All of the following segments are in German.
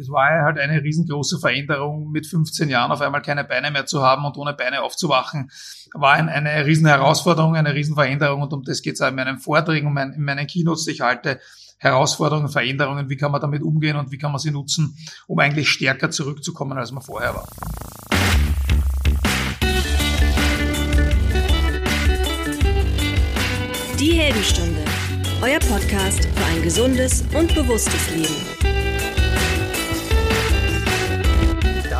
Das war halt eine riesengroße Veränderung, mit 15 Jahren auf einmal keine Beine mehr zu haben und ohne Beine aufzuwachen. War ein, eine riesen Herausforderung, eine riesen Veränderung und um das geht es auch in meinen Vorträgen, in meinen Keynotes, die ich halte. Herausforderungen, Veränderungen, wie kann man damit umgehen und wie kann man sie nutzen, um eigentlich stärker zurückzukommen, als man vorher war. Die Heldenstunde, euer Podcast für ein gesundes und bewusstes Leben.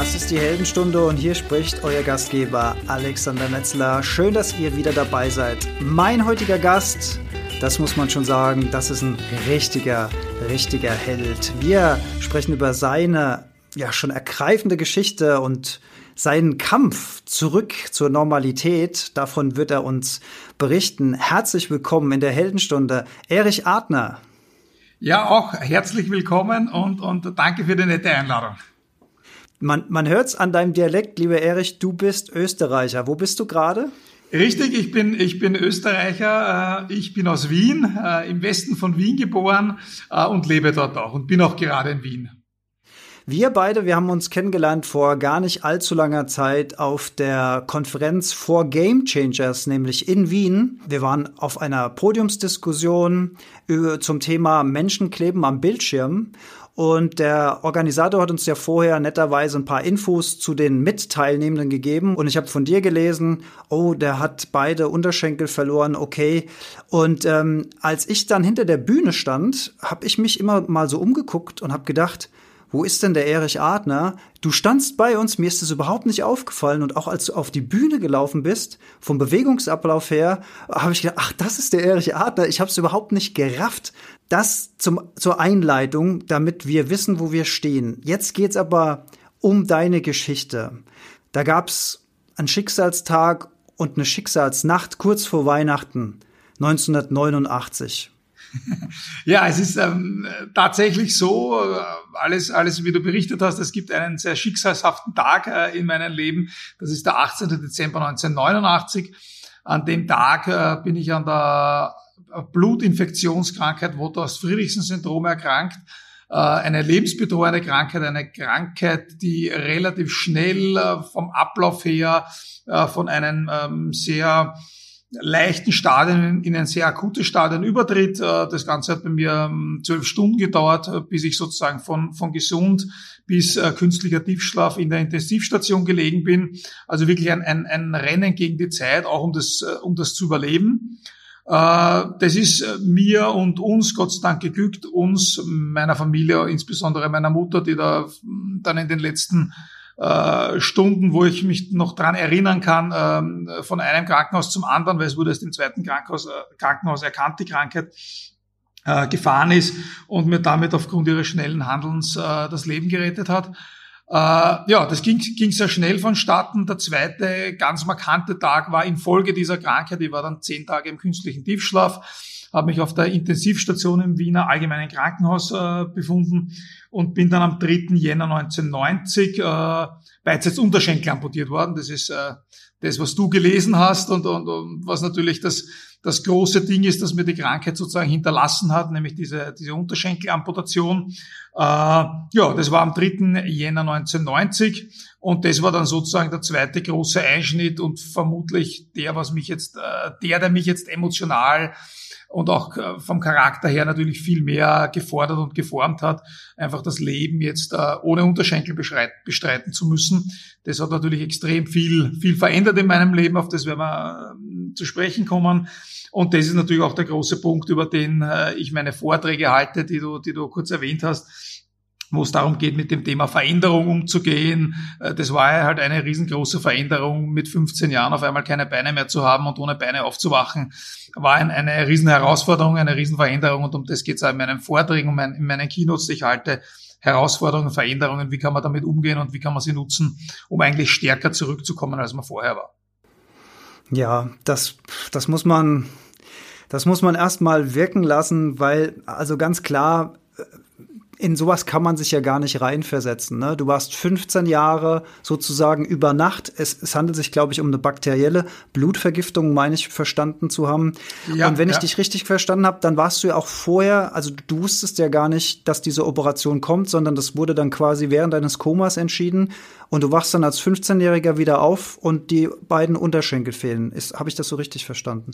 Das ist die Heldenstunde und hier spricht euer Gastgeber Alexander Metzler. Schön, dass ihr wieder dabei seid. Mein heutiger Gast das muss man schon sagen, das ist ein richtiger, richtiger Held. Wir sprechen über seine ja schon ergreifende Geschichte und seinen Kampf zurück zur Normalität. Davon wird er uns berichten. Herzlich willkommen in der Heldenstunde, Erich Adner. Ja, auch herzlich willkommen und, und danke für die nette Einladung. Man, man hört's an deinem Dialekt, lieber Erich, du bist Österreicher. Wo bist du gerade? Richtig, ich bin, ich bin Österreicher, äh, ich bin aus Wien, äh, im Westen von Wien geboren äh, und lebe dort auch und bin auch gerade in Wien. Wir beide, wir haben uns kennengelernt vor gar nicht allzu langer Zeit auf der Konferenz for Game Changers, nämlich in Wien. Wir waren auf einer Podiumsdiskussion zum Thema Menschen kleben am Bildschirm und der Organisator hat uns ja vorher netterweise ein paar Infos zu den Mitteilnehmenden gegeben. Und ich habe von dir gelesen, oh, der hat beide Unterschenkel verloren, okay. Und ähm, als ich dann hinter der Bühne stand, habe ich mich immer mal so umgeguckt und habe gedacht, wo ist denn der Erich Adner? Du standst bei uns, mir ist es überhaupt nicht aufgefallen und auch als du auf die Bühne gelaufen bist, vom Bewegungsablauf her, habe ich gedacht, ach, das ist der Erich Adner. Ich habe es überhaupt nicht gerafft. Das zum, zur Einleitung, damit wir wissen, wo wir stehen. Jetzt geht's aber um deine Geschichte. Da gab's einen Schicksalstag und eine Schicksalsnacht kurz vor Weihnachten 1989. Ja, es ist ähm, tatsächlich so, äh, alles, alles, wie du berichtet hast, es gibt einen sehr schicksalshaften Tag äh, in meinem Leben. Das ist der 18. Dezember 1989. An dem Tag äh, bin ich an der Blutinfektionskrankheit Wouters-Friedrichsen-Syndrom erkrankt. Äh, eine lebensbedrohende Krankheit, eine Krankheit, die relativ schnell äh, vom Ablauf her äh, von einem ähm, sehr leichten Stadion in ein sehr akutes Stadion übertritt. Das Ganze hat bei mir ähm, zwölf Stunden gedauert, bis ich sozusagen von, von gesund bis künstlicher Tiefschlaf in der Intensivstation gelegen bin. Also wirklich ein, ein, ein Rennen gegen die Zeit, auch um das, um das zu überleben. Äh, das ist äh, mir und uns Gott sei Dank geglückt, uns, meiner Familie, insbesondere meiner Mutter, die da dann in den letzten äh, Stunden, wo ich mich noch dran erinnern kann, ähm, von einem Krankenhaus zum anderen, weil es wurde erst im zweiten Krankenhaus, Krankenhaus erkannt, die Krankheit, gefahren ist und mir damit aufgrund ihres schnellen Handelns das Leben gerettet hat. Äh, ja, das ging, ging sehr schnell vonstatten. Der zweite ganz markante Tag war infolge dieser Krankheit. Ich war dann zehn Tage im künstlichen Tiefschlaf, habe mich auf der Intensivstation im Wiener Allgemeinen Krankenhaus äh, befunden und bin dann am 3. Jänner 1990 äh, beidseits Unterschenkel amputiert worden. Das ist äh, das, was du gelesen hast und, und, und was natürlich das das große Ding ist, dass mir die Krankheit sozusagen hinterlassen hat, nämlich diese, diese Unterschenkelamputation. Äh, ja, das war am 3. Jänner 1990 und das war dann sozusagen der zweite große Einschnitt und vermutlich der, was mich jetzt, äh, der, der mich jetzt emotional und auch äh, vom Charakter her natürlich viel mehr gefordert und geformt hat, einfach das Leben jetzt äh, ohne Unterschenkel bestreiten zu müssen. Das hat natürlich extrem viel, viel verändert in meinem Leben, auf das werden wir ähm, zu sprechen kommen. Und das ist natürlich auch der große Punkt, über den äh, ich meine Vorträge halte, die du, die du kurz erwähnt hast wo es darum geht, mit dem Thema Veränderung umzugehen. Äh, das war ja halt eine riesengroße Veränderung, mit 15 Jahren auf einmal keine Beine mehr zu haben und ohne Beine aufzuwachen. War ein, eine riesen Herausforderung, eine riesen Veränderung und um das geht es auch in meinen Vorträgen in meinen Keynotes, die ich halte. Herausforderungen, Veränderungen, wie kann man damit umgehen und wie kann man sie nutzen, um eigentlich stärker zurückzukommen, als man vorher war. Ja, das, das muss man, das muss man erstmal wirken lassen, weil, also ganz klar, in sowas kann man sich ja gar nicht reinversetzen. Ne? Du warst 15 Jahre sozusagen über Nacht. Es, es handelt sich, glaube ich, um eine bakterielle Blutvergiftung, meine ich, verstanden zu haben. Ja, und wenn ja. ich dich richtig verstanden habe, dann warst du ja auch vorher, also du wusstest ja gar nicht, dass diese Operation kommt, sondern das wurde dann quasi während deines Komas entschieden. Und du wachst dann als 15-Jähriger wieder auf und die beiden Unterschenkel fehlen. Habe ich das so richtig verstanden?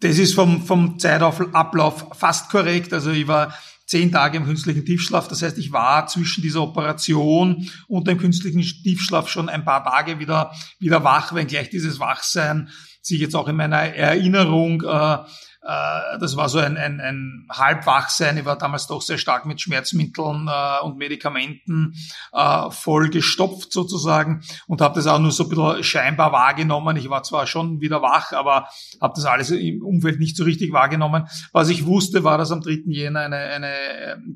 Das ist vom, vom Zeitablauf fast korrekt. Also ich war zehn Tage im künstlichen Tiefschlaf. Das heißt, ich war zwischen dieser Operation und dem künstlichen Tiefschlaf schon ein paar Tage wieder, wieder wach, wenngleich dieses Wachsein sich jetzt auch in meiner Erinnerung äh, äh, das war so ein, ein, ein Halbwachsein. Ich war damals doch sehr stark mit Schmerzmitteln äh, und Medikamenten äh, voll gestopft sozusagen und habe das auch nur so ein bisschen scheinbar wahrgenommen. Ich war zwar schon wieder wach, aber habe das alles im Umfeld nicht so richtig wahrgenommen. Was ich wusste, war, dass am 3. Jänner eine, eine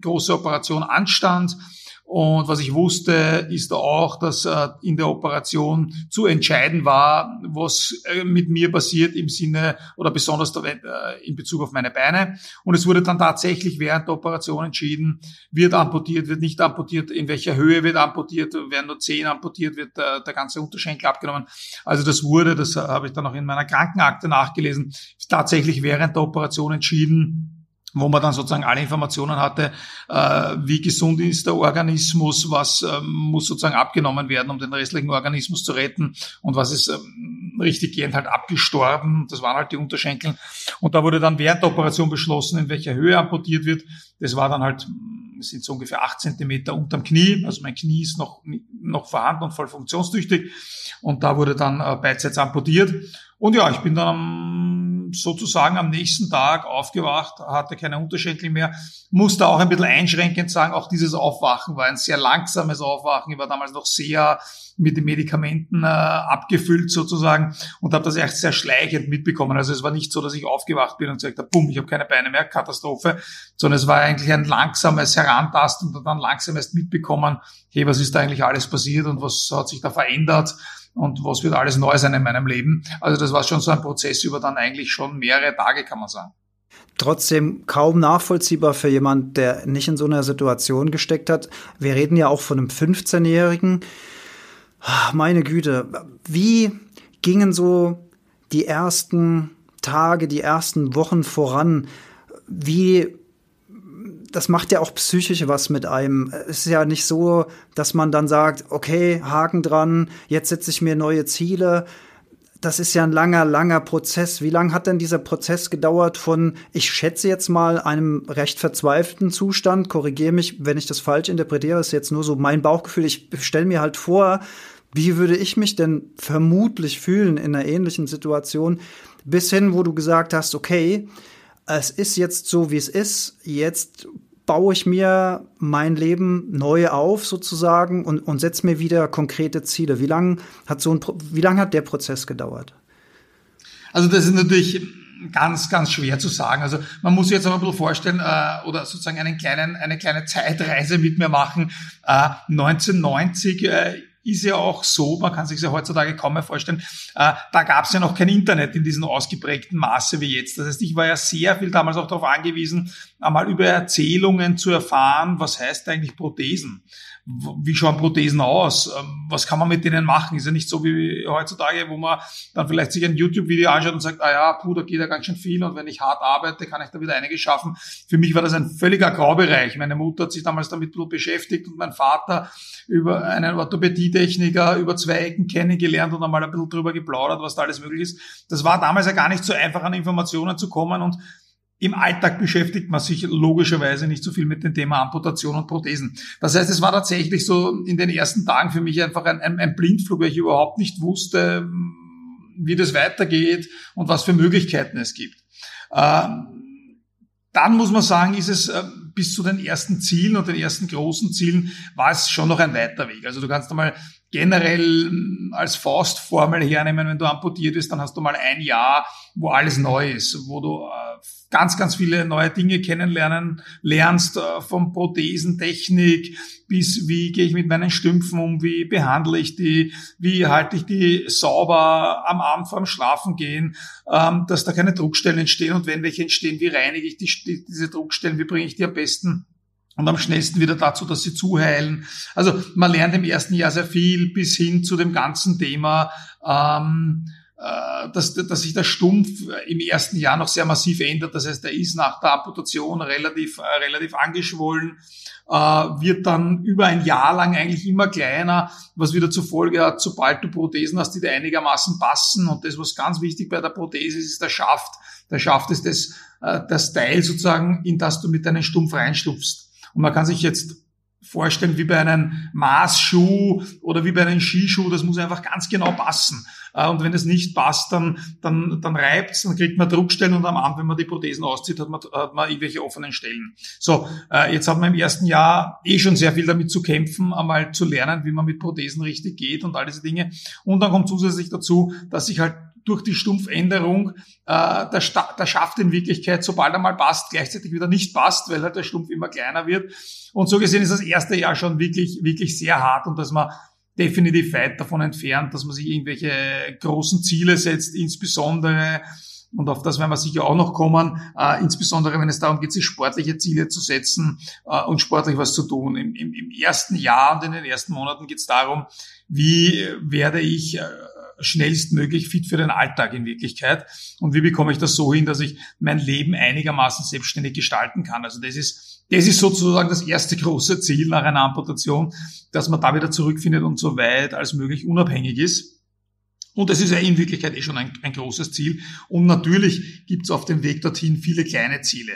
große Operation anstand und was ich wusste, ist auch, dass äh, in der Operation zu entscheiden war, was äh, mit mir passiert im Sinne oder besonders äh, in Bezug auf meine Beine. Und es wurde dann tatsächlich während der Operation entschieden, wird amputiert, wird nicht amputiert, in welcher Höhe wird amputiert, werden nur Zehen amputiert, wird der ganze Unterschenkel abgenommen. Also das wurde, das habe ich dann auch in meiner Krankenakte nachgelesen, tatsächlich während der Operation entschieden, wo man dann sozusagen alle Informationen hatte, äh, wie gesund ist der Organismus, was ähm, muss sozusagen abgenommen werden, um den restlichen Organismus zu retten und was ist ähm, richtig gehend halt abgestorben. Das waren halt die Unterschenkel. Und da wurde dann während der Operation beschlossen, in welcher Höhe amputiert wird. Das war dann halt, sind so ungefähr acht Zentimeter unterm Knie. Also mein Knie ist noch, noch vorhanden und voll funktionstüchtig. Und da wurde dann äh, beidseits amputiert. Und ja, ich bin dann sozusagen am nächsten Tag aufgewacht, hatte keine Unterschenkel mehr, musste auch ein bisschen einschränkend sagen, auch dieses Aufwachen war ein sehr langsames Aufwachen. Ich war damals noch sehr mit den Medikamenten äh, abgefüllt sozusagen und habe das echt sehr schleichend mitbekommen. Also es war nicht so, dass ich aufgewacht bin und gesagt habe, bumm, ich habe keine Beine mehr, Katastrophe, sondern es war eigentlich ein langsames Herantasten und dann langsam erst mitbekommen, hey, was ist da eigentlich alles passiert und was hat sich da verändert und was wird alles neu sein in meinem Leben. Also das war schon so ein Prozess über dann eigentlich schon mehrere Tage, kann man sagen. Trotzdem kaum nachvollziehbar für jemand, der nicht in so einer Situation gesteckt hat. Wir reden ja auch von einem 15-Jährigen. Ah, meine Güte, wie gingen so die ersten Tage, die ersten Wochen voran? Wie das macht ja auch psychisch was mit einem. Es ist ja nicht so, dass man dann sagt, okay, Haken dran, jetzt setze ich mir neue Ziele. Das ist ja ein langer, langer Prozess. Wie lange hat denn dieser Prozess gedauert von, ich schätze jetzt mal, einem recht verzweifelten Zustand, korrigiere mich, wenn ich das falsch interpretiere, ist jetzt nur so mein Bauchgefühl. Ich stelle mir halt vor, wie würde ich mich denn vermutlich fühlen in einer ähnlichen Situation, bis hin, wo du gesagt hast, okay, es ist jetzt so, wie es ist. Jetzt baue ich mir mein Leben neu auf sozusagen und, und setze mir wieder konkrete Ziele. Wie lange hat so ein, wie lange hat der Prozess gedauert? Also das ist natürlich ganz, ganz schwer zu sagen. Also man muss sich jetzt aber ein bisschen vorstellen äh, oder sozusagen einen kleinen, eine kleine Zeitreise mit mir machen. Äh, 1990 äh, ist ja auch so, man kann sich ja heutzutage kaum mehr vorstellen, äh, da gab es ja noch kein Internet in diesem ausgeprägten Maße wie jetzt. Das heißt, ich war ja sehr viel damals auch darauf angewiesen, einmal über Erzählungen zu erfahren, was heißt eigentlich Prothesen wie schauen Prothesen aus? Ähm, was kann man mit denen machen? Ist ja nicht so wie heutzutage, wo man dann vielleicht sich ein YouTube-Video anschaut und sagt, ah ja, puh, da geht ja ganz schön viel und wenn ich hart arbeite, kann ich da wieder einiges schaffen. Für mich war das ein völliger Graubereich. Meine Mutter hat sich damals damit beschäftigt und mein Vater über einen Orthopädietechniker über zwei Ecken kennengelernt und einmal ein bisschen drüber geplaudert, was da alles möglich ist. Das war damals ja gar nicht so einfach, an Informationen zu kommen und im Alltag beschäftigt man sich logischerweise nicht so viel mit dem Thema Amputation und Prothesen. Das heißt, es war tatsächlich so in den ersten Tagen für mich einfach ein, ein, ein Blindflug, weil ich überhaupt nicht wusste, wie das weitergeht und was für Möglichkeiten es gibt. Ähm, dann muss man sagen, ist es äh, bis zu den ersten Zielen und den ersten großen Zielen war es schon noch ein weiter Weg. Also du kannst einmal generell als Faustformel hernehmen, wenn du amputiert bist, dann hast du mal ein Jahr, wo alles neu ist, wo du äh, ganz, ganz viele neue Dinge kennenlernen lernst, äh, von Prothesentechnik bis wie gehe ich mit meinen Stümpfen um, wie behandle ich die, wie halte ich die sauber am Abend vor dem Schlafen gehen, ähm, dass da keine Druckstellen entstehen und wenn welche entstehen, wie reinige ich die, diese Druckstellen, wie bringe ich die am besten und am schnellsten wieder dazu, dass sie zuheilen. Also man lernt im ersten Jahr sehr viel bis hin zu dem ganzen Thema, ähm, äh, dass, dass sich der Stumpf im ersten Jahr noch sehr massiv ändert. Das heißt, er ist nach der Amputation relativ, äh, relativ angeschwollen, äh, wird dann über ein Jahr lang eigentlich immer kleiner, was wieder zur Folge hat, sobald du Prothesen hast, die dir einigermaßen passen. Und das, was ganz wichtig bei der Prothese ist, ist der Schaft. Der Schaft ist das, äh, das Teil sozusagen, in das du mit deinem Stumpf reinstupfst. Und man kann sich jetzt vorstellen wie bei einem Maßschuh oder wie bei einem Skischuh, das muss einfach ganz genau passen. Äh, und wenn es nicht passt, dann, dann, dann reibt's, dann kriegt man Druckstellen und am Abend, wenn man die Prothesen auszieht, hat man, hat man irgendwelche offenen Stellen. So, äh, jetzt hat man im ersten Jahr eh schon sehr viel damit zu kämpfen, einmal zu lernen, wie man mit Prothesen richtig geht und all diese Dinge. Und dann kommt zusätzlich dazu, dass sich halt durch die Stumpfänderung äh, der, der Schaft in Wirklichkeit, sobald er mal passt, gleichzeitig wieder nicht passt, weil halt der Stumpf immer kleiner wird. Und so gesehen ist das erste Jahr schon wirklich, wirklich sehr hart und dass man definitiv weit davon entfernt, dass man sich irgendwelche großen Ziele setzt, insbesondere und auf das werden wir sicher auch noch kommen, äh, insbesondere wenn es darum geht, sich sportliche Ziele zu setzen äh, und sportlich was zu tun. Im, im, Im ersten Jahr und in den ersten Monaten geht es darum, wie werde ich äh, schnellstmöglich fit für den Alltag in Wirklichkeit und wie bekomme ich das so hin, dass ich mein Leben einigermaßen selbstständig gestalten kann. Also das ist, das ist sozusagen das erste große Ziel nach einer Amputation, dass man da wieder zurückfindet und so weit als möglich unabhängig ist. Und das ist ja in Wirklichkeit eh schon ein, ein großes Ziel. Und natürlich gibt es auf dem Weg dorthin viele kleine Ziele.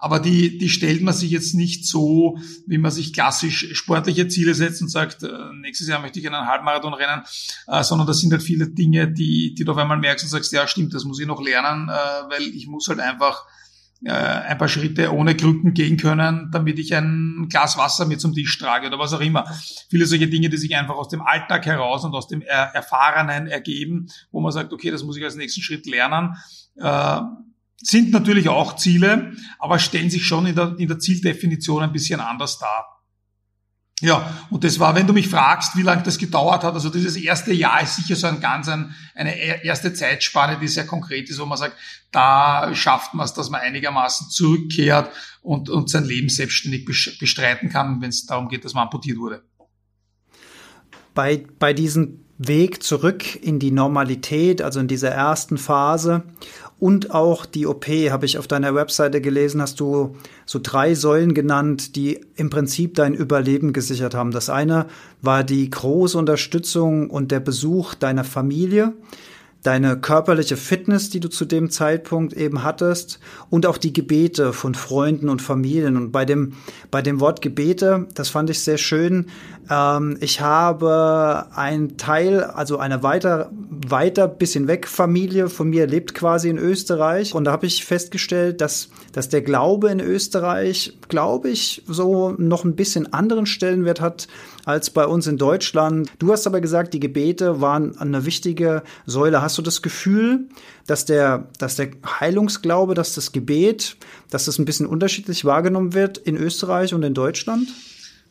Aber die, die stellt man sich jetzt nicht so, wie man sich klassisch sportliche Ziele setzt und sagt, äh, nächstes Jahr möchte ich einen Halbmarathon rennen, äh, sondern das sind halt viele Dinge, die, die du auf einmal merkst und sagst, ja stimmt, das muss ich noch lernen, äh, weil ich muss halt einfach ein paar Schritte ohne Krücken gehen können, damit ich ein Glas Wasser mit zum Tisch trage oder was auch immer. Viele solche Dinge, die sich einfach aus dem Alltag heraus und aus dem er Erfahrenen ergeben, wo man sagt, okay, das muss ich als nächsten Schritt lernen. Sind natürlich auch Ziele, aber stellen sich schon in der, in der Zieldefinition ein bisschen anders dar. Ja, und das war, wenn du mich fragst, wie lange das gedauert hat, also dieses erste Jahr ist sicher so ein ganz ein, eine erste Zeitspanne, die sehr konkret ist, wo man sagt, da schafft man es, dass man einigermaßen zurückkehrt und, und sein Leben selbstständig bestreiten kann, wenn es darum geht, dass man amputiert wurde. Bei, bei diesem Weg zurück in die Normalität, also in dieser ersten Phase und auch die OP, habe ich auf deiner Webseite gelesen, hast du so drei Säulen genannt, die im Prinzip dein Überleben gesichert haben. Das eine war die große Unterstützung und der Besuch deiner Familie deine körperliche Fitness, die du zu dem Zeitpunkt eben hattest und auch die Gebete von Freunden und Familien. Und bei dem, bei dem Wort Gebete, das fand ich sehr schön. Ähm, ich habe ein Teil, also eine weiter, weiter bisschen weg Familie von mir lebt quasi in Österreich. Und da habe ich festgestellt, dass, dass der Glaube in Österreich, glaube ich, so noch ein bisschen anderen Stellenwert hat als bei uns in Deutschland. Du hast aber gesagt, die Gebete waren eine wichtige Säule. Hast du das Gefühl, dass der, dass der Heilungsglaube, dass das Gebet, dass das ein bisschen unterschiedlich wahrgenommen wird in Österreich und in Deutschland?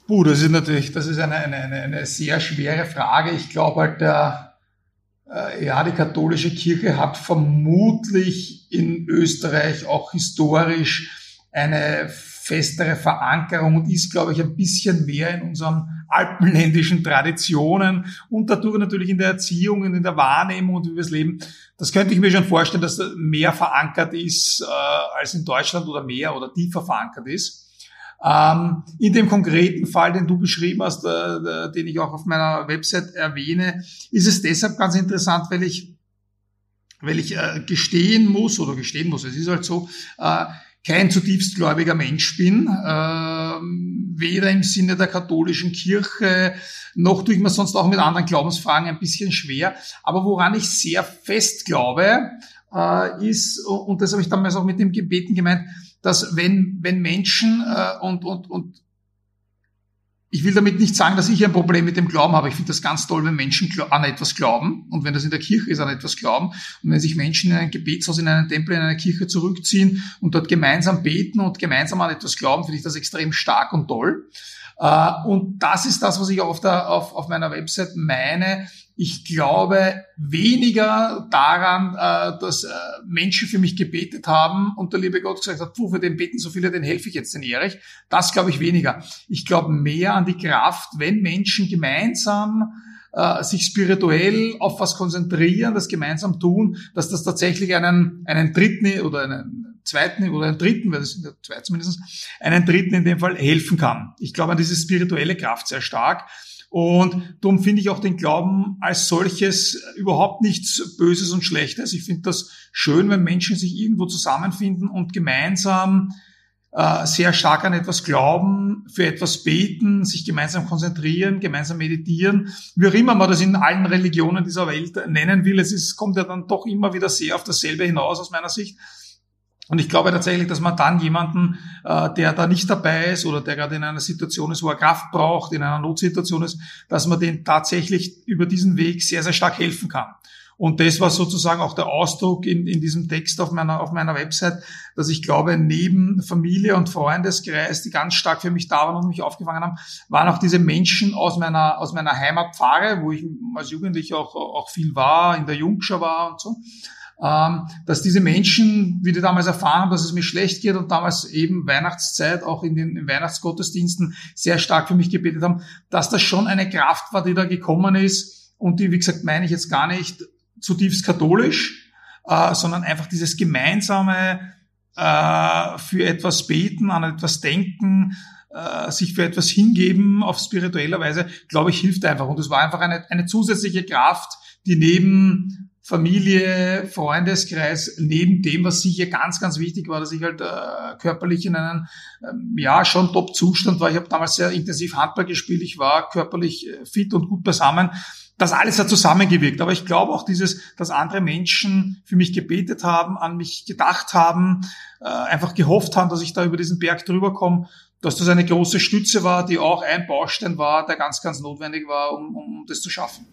Puh, das ist natürlich, das ist eine, eine, eine, sehr schwere Frage. Ich glaube halt, der, äh, ja, die katholische Kirche hat vermutlich in Österreich auch historisch eine festere Verankerung und ist, glaube ich, ein bisschen mehr in unseren alpenländischen Traditionen und dadurch natürlich in der Erziehung und in der Wahrnehmung und wie wir es leben. Das könnte ich mir schon vorstellen, dass das mehr verankert ist äh, als in Deutschland oder mehr oder tiefer verankert ist. Ähm, in dem konkreten Fall, den du beschrieben hast, äh, den ich auch auf meiner Website erwähne, ist es deshalb ganz interessant, weil ich, weil ich äh, gestehen muss oder gestehen muss, es ist halt so, äh, kein zutiefst gläubiger Mensch bin, äh, weder im Sinne der katholischen Kirche, noch tue ich mir sonst auch mit anderen Glaubensfragen ein bisschen schwer. Aber woran ich sehr fest glaube, äh, ist, und das habe ich damals auch mit dem Gebeten gemeint, dass wenn, wenn Menschen äh, und, und, und ich will damit nicht sagen, dass ich ein Problem mit dem Glauben habe. Ich finde das ganz toll, wenn Menschen an etwas glauben und wenn das in der Kirche ist, an etwas glauben und wenn sich Menschen in ein Gebetshaus, in einen Tempel, in eine Kirche zurückziehen und dort gemeinsam beten und gemeinsam an etwas glauben, finde ich das extrem stark und toll. Äh, und das ist das, was ich auf, der, auf, auf meiner Website meine, Ich glaube weniger daran, äh, dass äh, Menschen für mich gebetet haben und der liebe Gott gesagt hat, puh, für den beten so viele, den helfe ich jetzt, den Erich. Das glaube ich weniger. Ich glaube mehr an die Kraft, wenn Menschen gemeinsam äh, sich spirituell auf was konzentrieren, das gemeinsam tun, dass das tatsächlich einen, einen dritten oder einen zweiten oder einen dritten, weil das sind ja zwei zumindest, einen dritten in dem Fall helfen kann. Ich glaube an diese spirituelle Kraft sehr stark. Und darum finde ich auch den Glauben als solches überhaupt nichts Böses und Schlechtes. Ich finde das schön, wenn Menschen sich irgendwo zusammenfinden und gemeinsam äh, sehr stark an etwas glauben, für etwas beten, sich gemeinsam konzentrieren, gemeinsam meditieren, wie auch immer man das in allen Religionen dieser Welt nennen will. Es ist, kommt ja dann doch immer wieder sehr auf dasselbe hinaus aus meiner Sicht. Und ich glaube tatsächlich, dass man dann jemanden, äh, der da nicht dabei ist oder der gerade in einer Situation ist, wo er Kraft braucht, in einer Notsituation ist, dass man den tatsächlich über diesen Weg sehr, sehr stark helfen kann. Und das war sozusagen auch der Ausdruck in, in diesem Text auf meiner, auf meiner Website, dass ich glaube, neben Familie und Freundeskreis, die ganz stark für mich da waren und mich aufgefangen haben, waren auch diese Menschen aus meiner, aus meiner Heimatpfarre, wo ich als Jugendlicher auch, auch viel war, in der Jungschau war und so dass diese Menschen, wie die damals erfahren haben, dass es mir schlecht geht und damals eben Weihnachtszeit auch in den Weihnachtsgottesdiensten sehr stark für mich gebetet haben, dass das schon eine Kraft war, die da gekommen ist und die, wie gesagt, meine ich jetzt gar nicht zutiefst katholisch, äh, sondern einfach dieses gemeinsame äh, für etwas beten, an etwas denken, äh, sich für etwas hingeben auf spiritueller Weise, glaube ich, hilft einfach. Und es war einfach eine, eine zusätzliche Kraft, die neben Familie, Freundeskreis, neben dem, was sicher ganz, ganz wichtig war, dass ich halt äh, körperlich in einem, ähm, ja, schon Top-Zustand war. Ich habe damals sehr intensiv Handball gespielt, ich war körperlich äh, fit und gut beisammen. Das alles hat zusammengewirkt. Aber ich glaube auch dieses, dass andere Menschen für mich gebetet haben, an mich gedacht haben, äh, einfach gehofft haben, dass ich da über diesen Berg drüber komme, dass das eine große Stütze war, die auch ein Baustein war, der ganz, ganz notwendig war, um, um das zu schaffen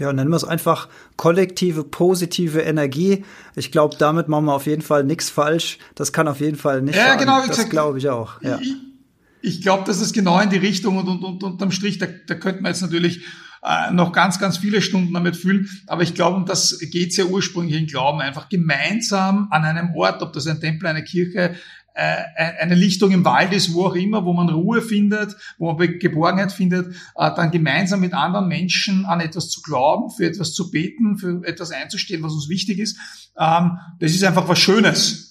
ja, nennen wir es einfach kollektive, positive Energie. Ich glaube, damit machen wir auf jeden Fall nichts falsch. Das kann auf jeden Fall nicht Ja, schaden. genau, das glaube ich auch. Ja. Ich, ich glaube, das ist genau in die Richtung und, und, und unterm Strich, da, da könnte man jetzt natürlich äh, noch ganz, ganz viele Stunden damit fühlen. Aber ich glaube, um das geht es ja ursprünglich im Glauben, einfach gemeinsam an einem Ort, ob das ein Tempel, eine Kirche, eine Lichtung im Wald ist, wo auch immer, wo man Ruhe findet, wo man Geborgenheit findet, äh, dann gemeinsam mit anderen Menschen an etwas zu glauben, für etwas zu beten, für etwas einzustehen, was uns wichtig ist. Ähm, das ist einfach was Schönes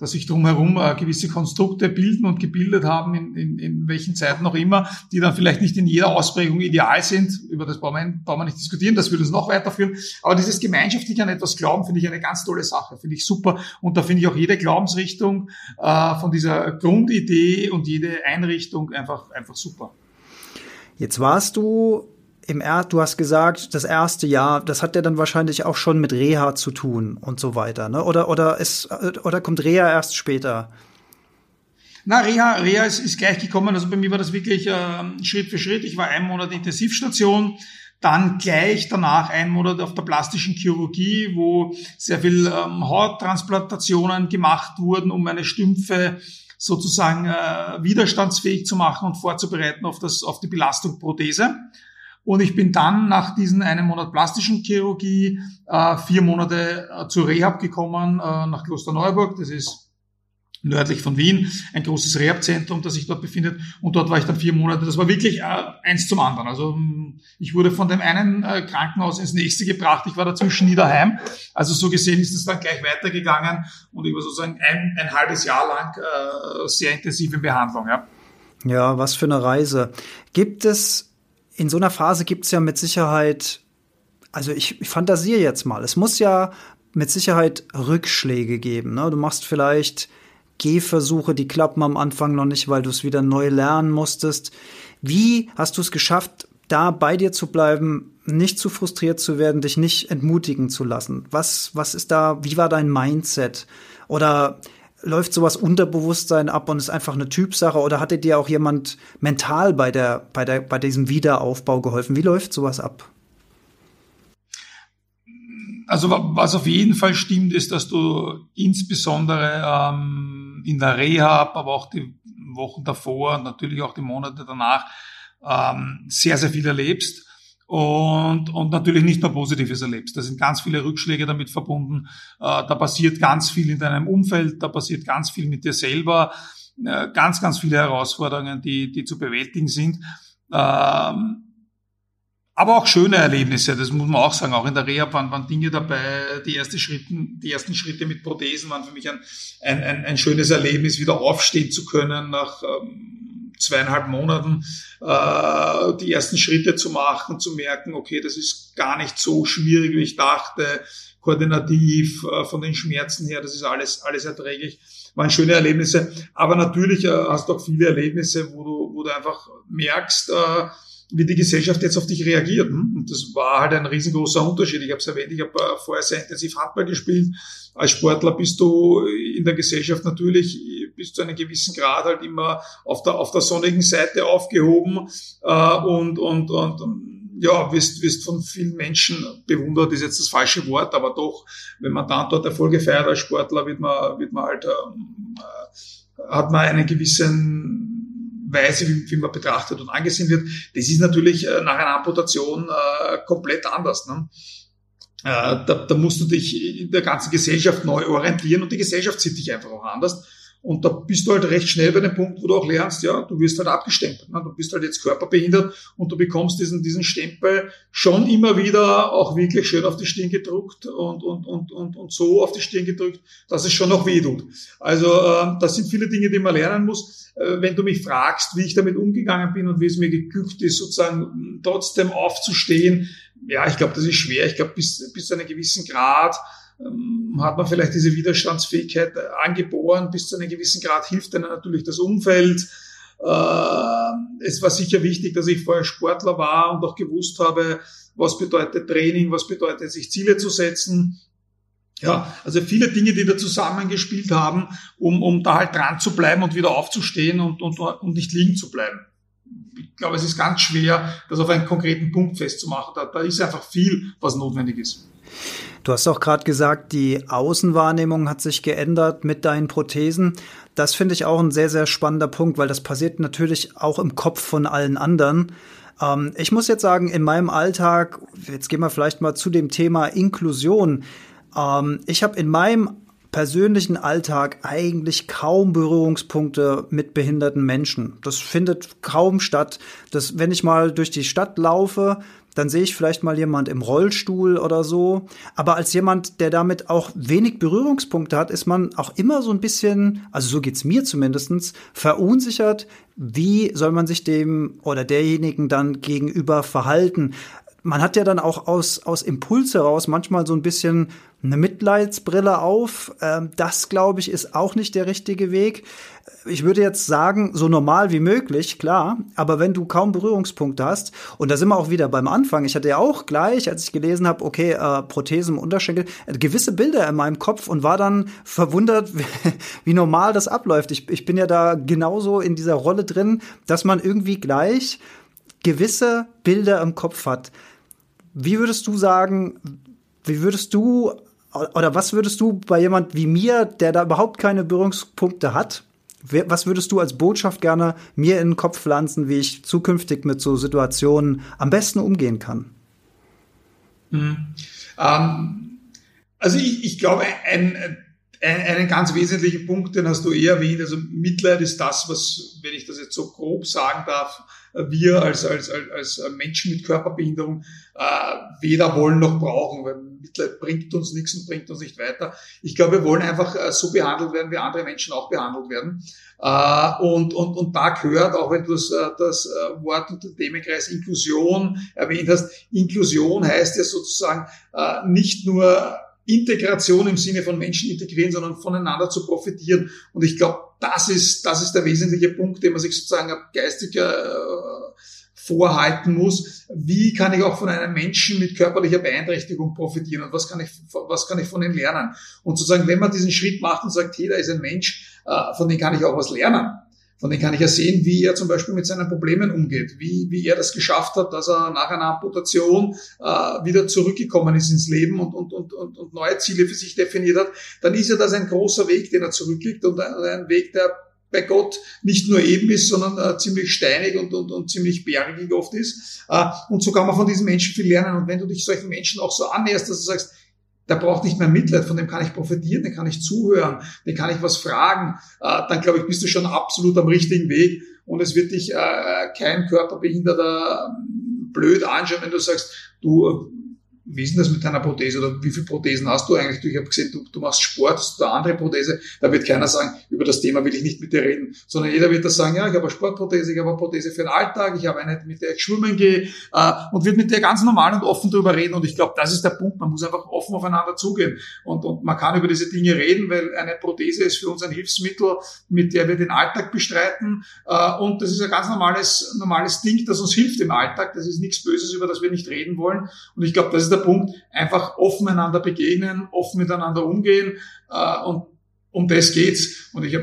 dass sich drumherum äh, gewisse Konstrukte bilden und gebildet haben, in, in, in welchen Zeiten auch immer, die dann vielleicht nicht in jeder Ausprägung ideal sind. Über das brauchen wir, brauchen wir nicht diskutieren, das würde uns noch weiterführen. Aber dieses gemeinschaftliche an etwas glauben, finde ich eine ganz tolle Sache, finde ich super. Und da finde ich auch jede Glaubensrichtung äh, von dieser Grundidee und jede Einrichtung einfach, einfach super. Jetzt warst du im er du hast gesagt, das erste Jahr, das hat ja dann wahrscheinlich auch schon mit Reha zu tun und so weiter, ne? Oder oder ist oder kommt Reha erst später? Na, Reha, Reha ist, ist gleich gekommen. Also bei mir war das wirklich äh, Schritt für Schritt. Ich war einen Monat Intensivstation, dann gleich danach einen Monat auf der plastischen Chirurgie, wo sehr viel ähm, Hauttransplantationen gemacht wurden, um meine Stümpfe sozusagen äh, widerstandsfähig zu machen und vorzubereiten auf, das, auf die Belastung Prothese. Und ich bin dann nach diesen einem Monat plastischen Chirurgie äh, vier Monate äh, zur Rehab gekommen äh, nach Klosterneuburg. Das ist nördlich von Wien, ein großes Rehabzentrum, das sich dort befindet. Und dort war ich dann vier Monate. Das war wirklich äh, eins zum anderen. Also mm, ich wurde von dem einen äh, Krankenhaus ins nächste gebracht. Ich war dazwischen nie daheim. Also so gesehen ist es dann gleich weitergegangen und über sozusagen ein, ein halbes Jahr lang äh, sehr intensive Behandlung. Ja. ja, was für eine Reise. Gibt es in so einer Phase gibt es ja mit Sicherheit, also ich, ich fantasiere jetzt mal, es muss ja mit Sicherheit Rückschläge geben. Ne? Du machst vielleicht Gehversuche, die klappen am Anfang noch nicht, weil du es wieder neu lernen musstest. Wie hast du es geschafft, da bei dir zu bleiben, nicht zu frustriert zu werden, dich nicht entmutigen zu lassen? Was, was ist da, wie war dein Mindset? Oder läuft sowas Unterbewusstsein ab und ist einfach eine Typsache oder hatte dir auch jemand mental bei der bei der bei diesem Wiederaufbau geholfen? Wie läuft sowas ab? Also was auf jeden Fall stimmt, ist, dass du insbesondere ähm, in der Rehab, aber auch die Wochen davor und natürlich auch die Monate danach ähm, sehr, sehr viel erlebst und, und natürlich nicht nur Positives erlebst. Da sind ganz viele Rückschläge damit verbunden. Äh, da passiert ganz viel in deinem Umfeld, da passiert ganz viel mit dir selber, äh, ganz, ganz viele Herausforderungen, die, die zu bewältigen sind. Ähm, aber auch schöne Erlebnisse, das muss man auch sagen. Auch in der Reha waren, waren Dinge dabei. Die, erste Schritten, die ersten Schritte mit Prothesen waren für mich ein, ein, ein, schönes Erlebnis, wieder aufstehen zu können nach ähm, zweieinhalb Monaten äh, die ersten Schritte zu machen, zu merken, okay, das ist gar nicht so schwierig, wie ich dachte, koordinativ, äh, von den Schmerzen her, das ist alles, alles erträglich. Waren schöne Erlebnisse. Aber natürlich äh, hast du auch viele Erlebnisse, wo du, wo du einfach merkst, äh, wie die Gesellschaft jetzt auf dich reagiert. Hm? Und das war halt ein riesengroßer Unterschied. Ich habe es erwähnt, ich habe äh, vorher sehr intensiv Handball gespielt. Als Sportler bist du in der Gesellschaft natürlich bis zu einem gewissen Grad halt immer auf der, auf der sonnigen Seite aufgehoben äh, und, und, und ja, wirst, wirst von vielen Menschen bewundert, ist jetzt das falsche Wort, aber doch, wenn man dann dort Erfolge feiert als Sportler, wird man, wird man halt, ähm, äh, hat man einen gewissen Weise, wie, wie man betrachtet und angesehen wird. Das ist natürlich äh, nach einer Amputation äh, komplett anders. Ne? Äh, da, da musst du dich in der ganzen Gesellschaft neu orientieren und die Gesellschaft sieht dich einfach auch anders. Und da bist du halt recht schnell bei dem Punkt, wo du auch lernst, ja, du wirst halt abgestempelt. Ne? Du bist halt jetzt körperbehindert und du bekommst diesen, diesen Stempel schon immer wieder auch wirklich schön auf die Stirn gedruckt und, und, und, und, und so auf die Stirn gedrückt, dass es schon noch weh tut. Also äh, das sind viele Dinge, die man lernen muss. Äh, wenn du mich fragst, wie ich damit umgegangen bin und wie es mir geglückt ist, sozusagen trotzdem aufzustehen, ja, ich glaube, das ist schwer. Ich glaube, bis, bis zu einem gewissen Grad hat man vielleicht diese Widerstandsfähigkeit äh, angeboren. Bis zu einem gewissen Grad hilft dann natürlich das Umfeld. Äh, es war sicher wichtig, dass ich vorher Sportler war und auch gewusst habe, was bedeutet Training, was bedeutet sich Ziele zu setzen. Ja, also viele Dinge, die da zusammengespielt haben, um, um da halt dran zu bleiben und wieder aufzustehen und, und, und nicht liegen zu bleiben. Ich glaube, es ist ganz schwer, das auf einen konkreten Punkt festzumachen. Da, da ist einfach viel, was notwendig ist. Du hast auch gerade gesagt, die Außenwahrnehmung hat sich geändert mit deinen Prothesen. Das finde ich auch ein sehr, sehr spannender Punkt, weil das passiert natürlich auch im Kopf von allen anderen. Ähm, ich muss jetzt sagen, in meinem Alltag, jetzt gehen wir vielleicht mal zu dem Thema Inklusion. Ähm, ich habe in meinem persönlichen Alltag eigentlich kaum Berührungspunkte mit behinderten Menschen. Das findet kaum statt. Das, wenn ich mal durch die Stadt laufe, dann sehe ich vielleicht mal jemand im Rollstuhl oder so. Aber als jemand, der damit auch wenig Berührungspunkte hat, ist man auch immer so ein bisschen, also so geht's mir zumindestens, verunsichert. Wie soll man sich dem oder derjenigen dann gegenüber verhalten? Man hat ja dann auch aus, aus Impuls heraus manchmal so ein bisschen eine Mitleidsbrille auf. Ähm, das, glaube ich, ist auch nicht der richtige Weg. Ich würde jetzt sagen, so normal wie möglich, klar. Aber wenn du kaum Berührungspunkte hast, und da sind wir auch wieder beim Anfang. Ich hatte ja auch gleich, als ich gelesen habe, okay, äh, Prothesen im Unterschenkel, äh, gewisse Bilder in meinem Kopf und war dann verwundert, wie, normal das abläuft. Ich, ich bin ja da genauso in dieser Rolle drin, dass man irgendwie gleich gewisse Bilder im Kopf hat. Wie würdest du sagen, wie würdest du oder was würdest du bei jemand wie mir, der da überhaupt keine Berührungspunkte hat, was würdest du als Botschaft gerne mir in den Kopf pflanzen, wie ich zukünftig mit so Situationen am besten umgehen kann? Mhm. Ähm, also ich, ich glaube, ein, ein, einen ganz wesentlichen Punkt, den hast du eher erwähnt. Also Mitleid ist das, was, wenn ich das jetzt so grob sagen darf, wir als, als, als, als Menschen mit Körperbehinderung äh, weder wollen noch brauchen, weil Mitleid bringt uns nichts und bringt uns nicht weiter. Ich glaube, wir wollen einfach äh, so behandelt werden, wie andere Menschen auch behandelt werden. Äh, und, und, und da gehört, auch wenn du das, äh, das äh, Wort und den Themenkreis Inklusion erwähnt hast, Inklusion heißt ja sozusagen äh, nicht nur Integration im Sinne von Menschen integrieren, sondern voneinander zu profitieren. Und ich glaube, das ist, das ist der wesentliche Punkt, den man sich sozusagen geistig äh, vorhalten muss. Wie kann ich auch von einem Menschen mit körperlicher Beeinträchtigung profitieren und was kann ich, was kann ich von ihm lernen? Und sozusagen, wenn man diesen Schritt macht und sagt, hey, da ist ein Mensch, äh, von dem kann ich auch was lernen, von dem kann ich ja sehen, wie er zum Beispiel mit seinen Problemen umgeht, wie, wie er das geschafft hat, dass er nach einer Amputation äh, wieder zurückgekommen ist ins Leben und, und, und, und, und neue Ziele für sich definiert hat, dann ist ja das ein großer Weg, den er zurücklegt und ein, ein Weg, der bei Gott nicht nur eben ist, sondern äh, ziemlich steinig und, und, und ziemlich bergig oft ist. Äh, und so kann man von diesen Menschen viel lernen. Und wenn du dich solchen Menschen auch so annäherst, dass du sagst, der braucht nicht mehr Mitleid, von dem kann ich profitieren, den kann ich zuhören, den kann ich was fragen, äh, dann glaube ich, bist du schon absolut am richtigen Weg und es wird dich äh, kein körperbehinderter ähm, blöd anschauen, wenn du sagst, du wie ist denn das mit deiner Prothese oder wie viele Prothesen hast du eigentlich? Ich habe gesehen, du, du machst Sport, hast du eine andere Prothese. Da wird keiner sagen, über das Thema will ich nicht mit dir reden, sondern jeder wird da sagen, ja, ich habe eine Sportprothese, ich habe eine Prothese für den Alltag, ich habe eine, mit der ich schwimmen gehe äh, und wird mit dir ganz normal und offen darüber reden. Und ich glaube, das ist der Punkt. Man muss einfach offen aufeinander zugehen und, und man kann über diese Dinge reden, weil eine Prothese ist für uns ein Hilfsmittel, mit der wir den Alltag bestreiten. Äh, und das ist ein ganz normales, normales Ding, das uns hilft im Alltag. Das ist nichts Böses, über das wir nicht reden wollen. Und ich glaube, das ist der Punkt, einfach offen einander begegnen, offen miteinander umgehen äh, und um das geht's. Und ich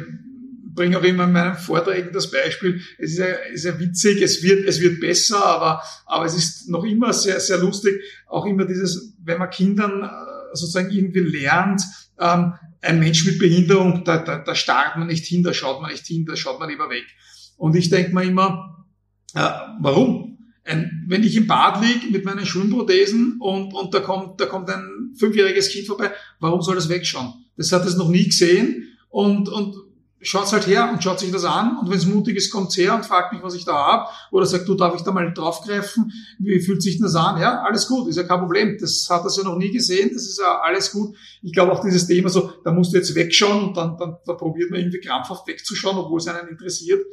bringe auch immer in meinen Vorträgen das Beispiel, es ist ja, ist ja witzig, es wird, es wird besser, aber, aber es ist noch immer sehr, sehr lustig, auch immer dieses, wenn man Kindern äh, sozusagen irgendwie lernt, ähm, ein Mensch mit Behinderung, da, da, da starrt man nicht hin, da schaut man nicht hin, da schaut man lieber weg. Und ich denke mir immer, äh, warum? Ein, wenn ich im Bad liege mit meinen Schwimmprothesen und, und da kommt, da kommt ein fünfjähriges Kind vorbei, warum soll das wegschauen? Das hat es noch nie gesehen und, und schaut halt her und schaut sich das an und wenn es mutig ist, kommt her und fragt mich, was ich da hab oder sagt, du, darf ich da mal draufgreifen? Wie fühlt sich das an? Ja, alles gut, ist ja kein Problem. Das hat er ja noch nie gesehen, das ist ja alles gut. Ich glaube auch dieses Thema so, da musst du jetzt wegschauen und dann, dann da probiert man irgendwie krampfhaft wegzuschauen, obwohl es einen interessiert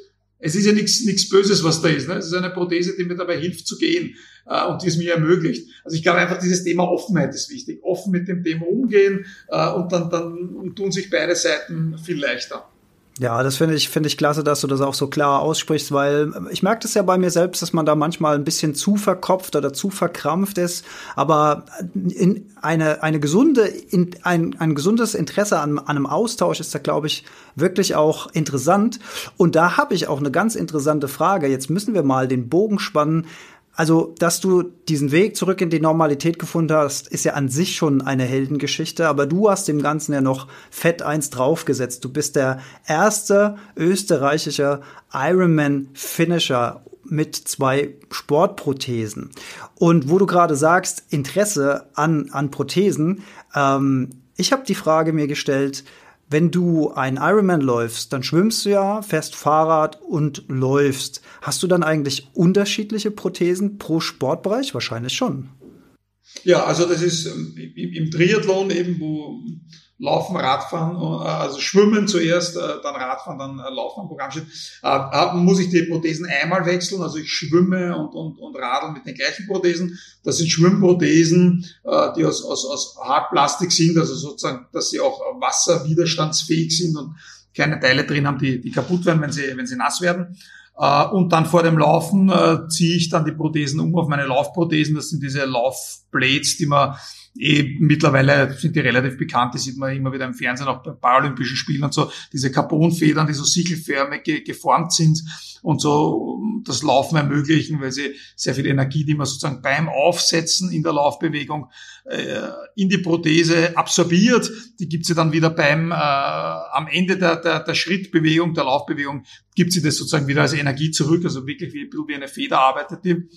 es ist ja nichts nichts Böses, was da ist. Ne? Es ist eine Prothese, die mir dabei hilft zu gehen äh, und die es mir ermöglicht. Also ich glaube einfach, dieses Thema Offenheit ist wichtig. Offen mit dem Thema umgehen äh, und dann, dann tun sich beide Seiten viel leichter. Ja, das finde ich, finde ich klasse, dass du das auch so klar aussprichst, weil ich merke das ja bei mir selbst, dass man da manchmal ein bisschen zu verkopft oder zu verkrampft ist. Aber in eine, eine gesunde, in, ein, ein gesundes Interesse an, an einem Austausch ist da, glaube ich, wirklich auch interessant. Und da habe ich auch eine ganz interessante Frage. Jetzt müssen wir mal den Bogen spannen also, dass du diesen Weg zurück in die Normalität gefunden hast, ist ja an sich schon eine Heldengeschichte, aber du hast dem Ganzen ja noch fett eins draufgesetzt. Du bist der erste österreichische Ironman-Finisher mit zwei Sportprothesen. Und wo du gerade sagst, Interesse an, an Prothesen, ähm, ich habe die Frage mir gestellt, wenn du einen Ironman läufst, dann schwimmst du ja, fährst Fahrrad und läufst. Hast du dann eigentlich unterschiedliche Prothesen pro Sportbereich? Wahrscheinlich schon. Ja, also das ist ähm, im Triathlon eben, wo Laufen, Radfahren, äh, also Schwimmen zuerst, äh, dann Radfahren, dann äh, Laufen am Programm steht, muss ich die Prothesen einmal wechseln. Also ich schwimme und, und, und radel mit den gleichen Prothesen. Das sind Schwimmprothesen, die aus, aus, aus Hartplastik sind, also sozusagen, dass sie auch wasserwiderstandsfähig sind und keine Teile drin haben, die, die kaputt werden, wenn sie, wenn sie nass werden. Und dann vor dem Laufen ziehe ich dann die Prothesen um auf meine Laufprothesen. Das sind diese Laufblades, die man eh mittlerweile sind die relativ bekannt, die sieht man immer wieder im Fernsehen, auch bei Paralympischen Spielen und so, diese Carbonfedern, die so sichelförmig ge geformt sind und so das Laufen ermöglichen, weil sie sehr viel Energie, die man sozusagen beim Aufsetzen in der Laufbewegung äh, in die Prothese absorbiert, die gibt sie dann wieder beim äh, am Ende der, der, der Schrittbewegung, der Laufbewegung, gibt sie das sozusagen wieder als Energie zurück, also wirklich wie, wie eine Feder arbeitet die.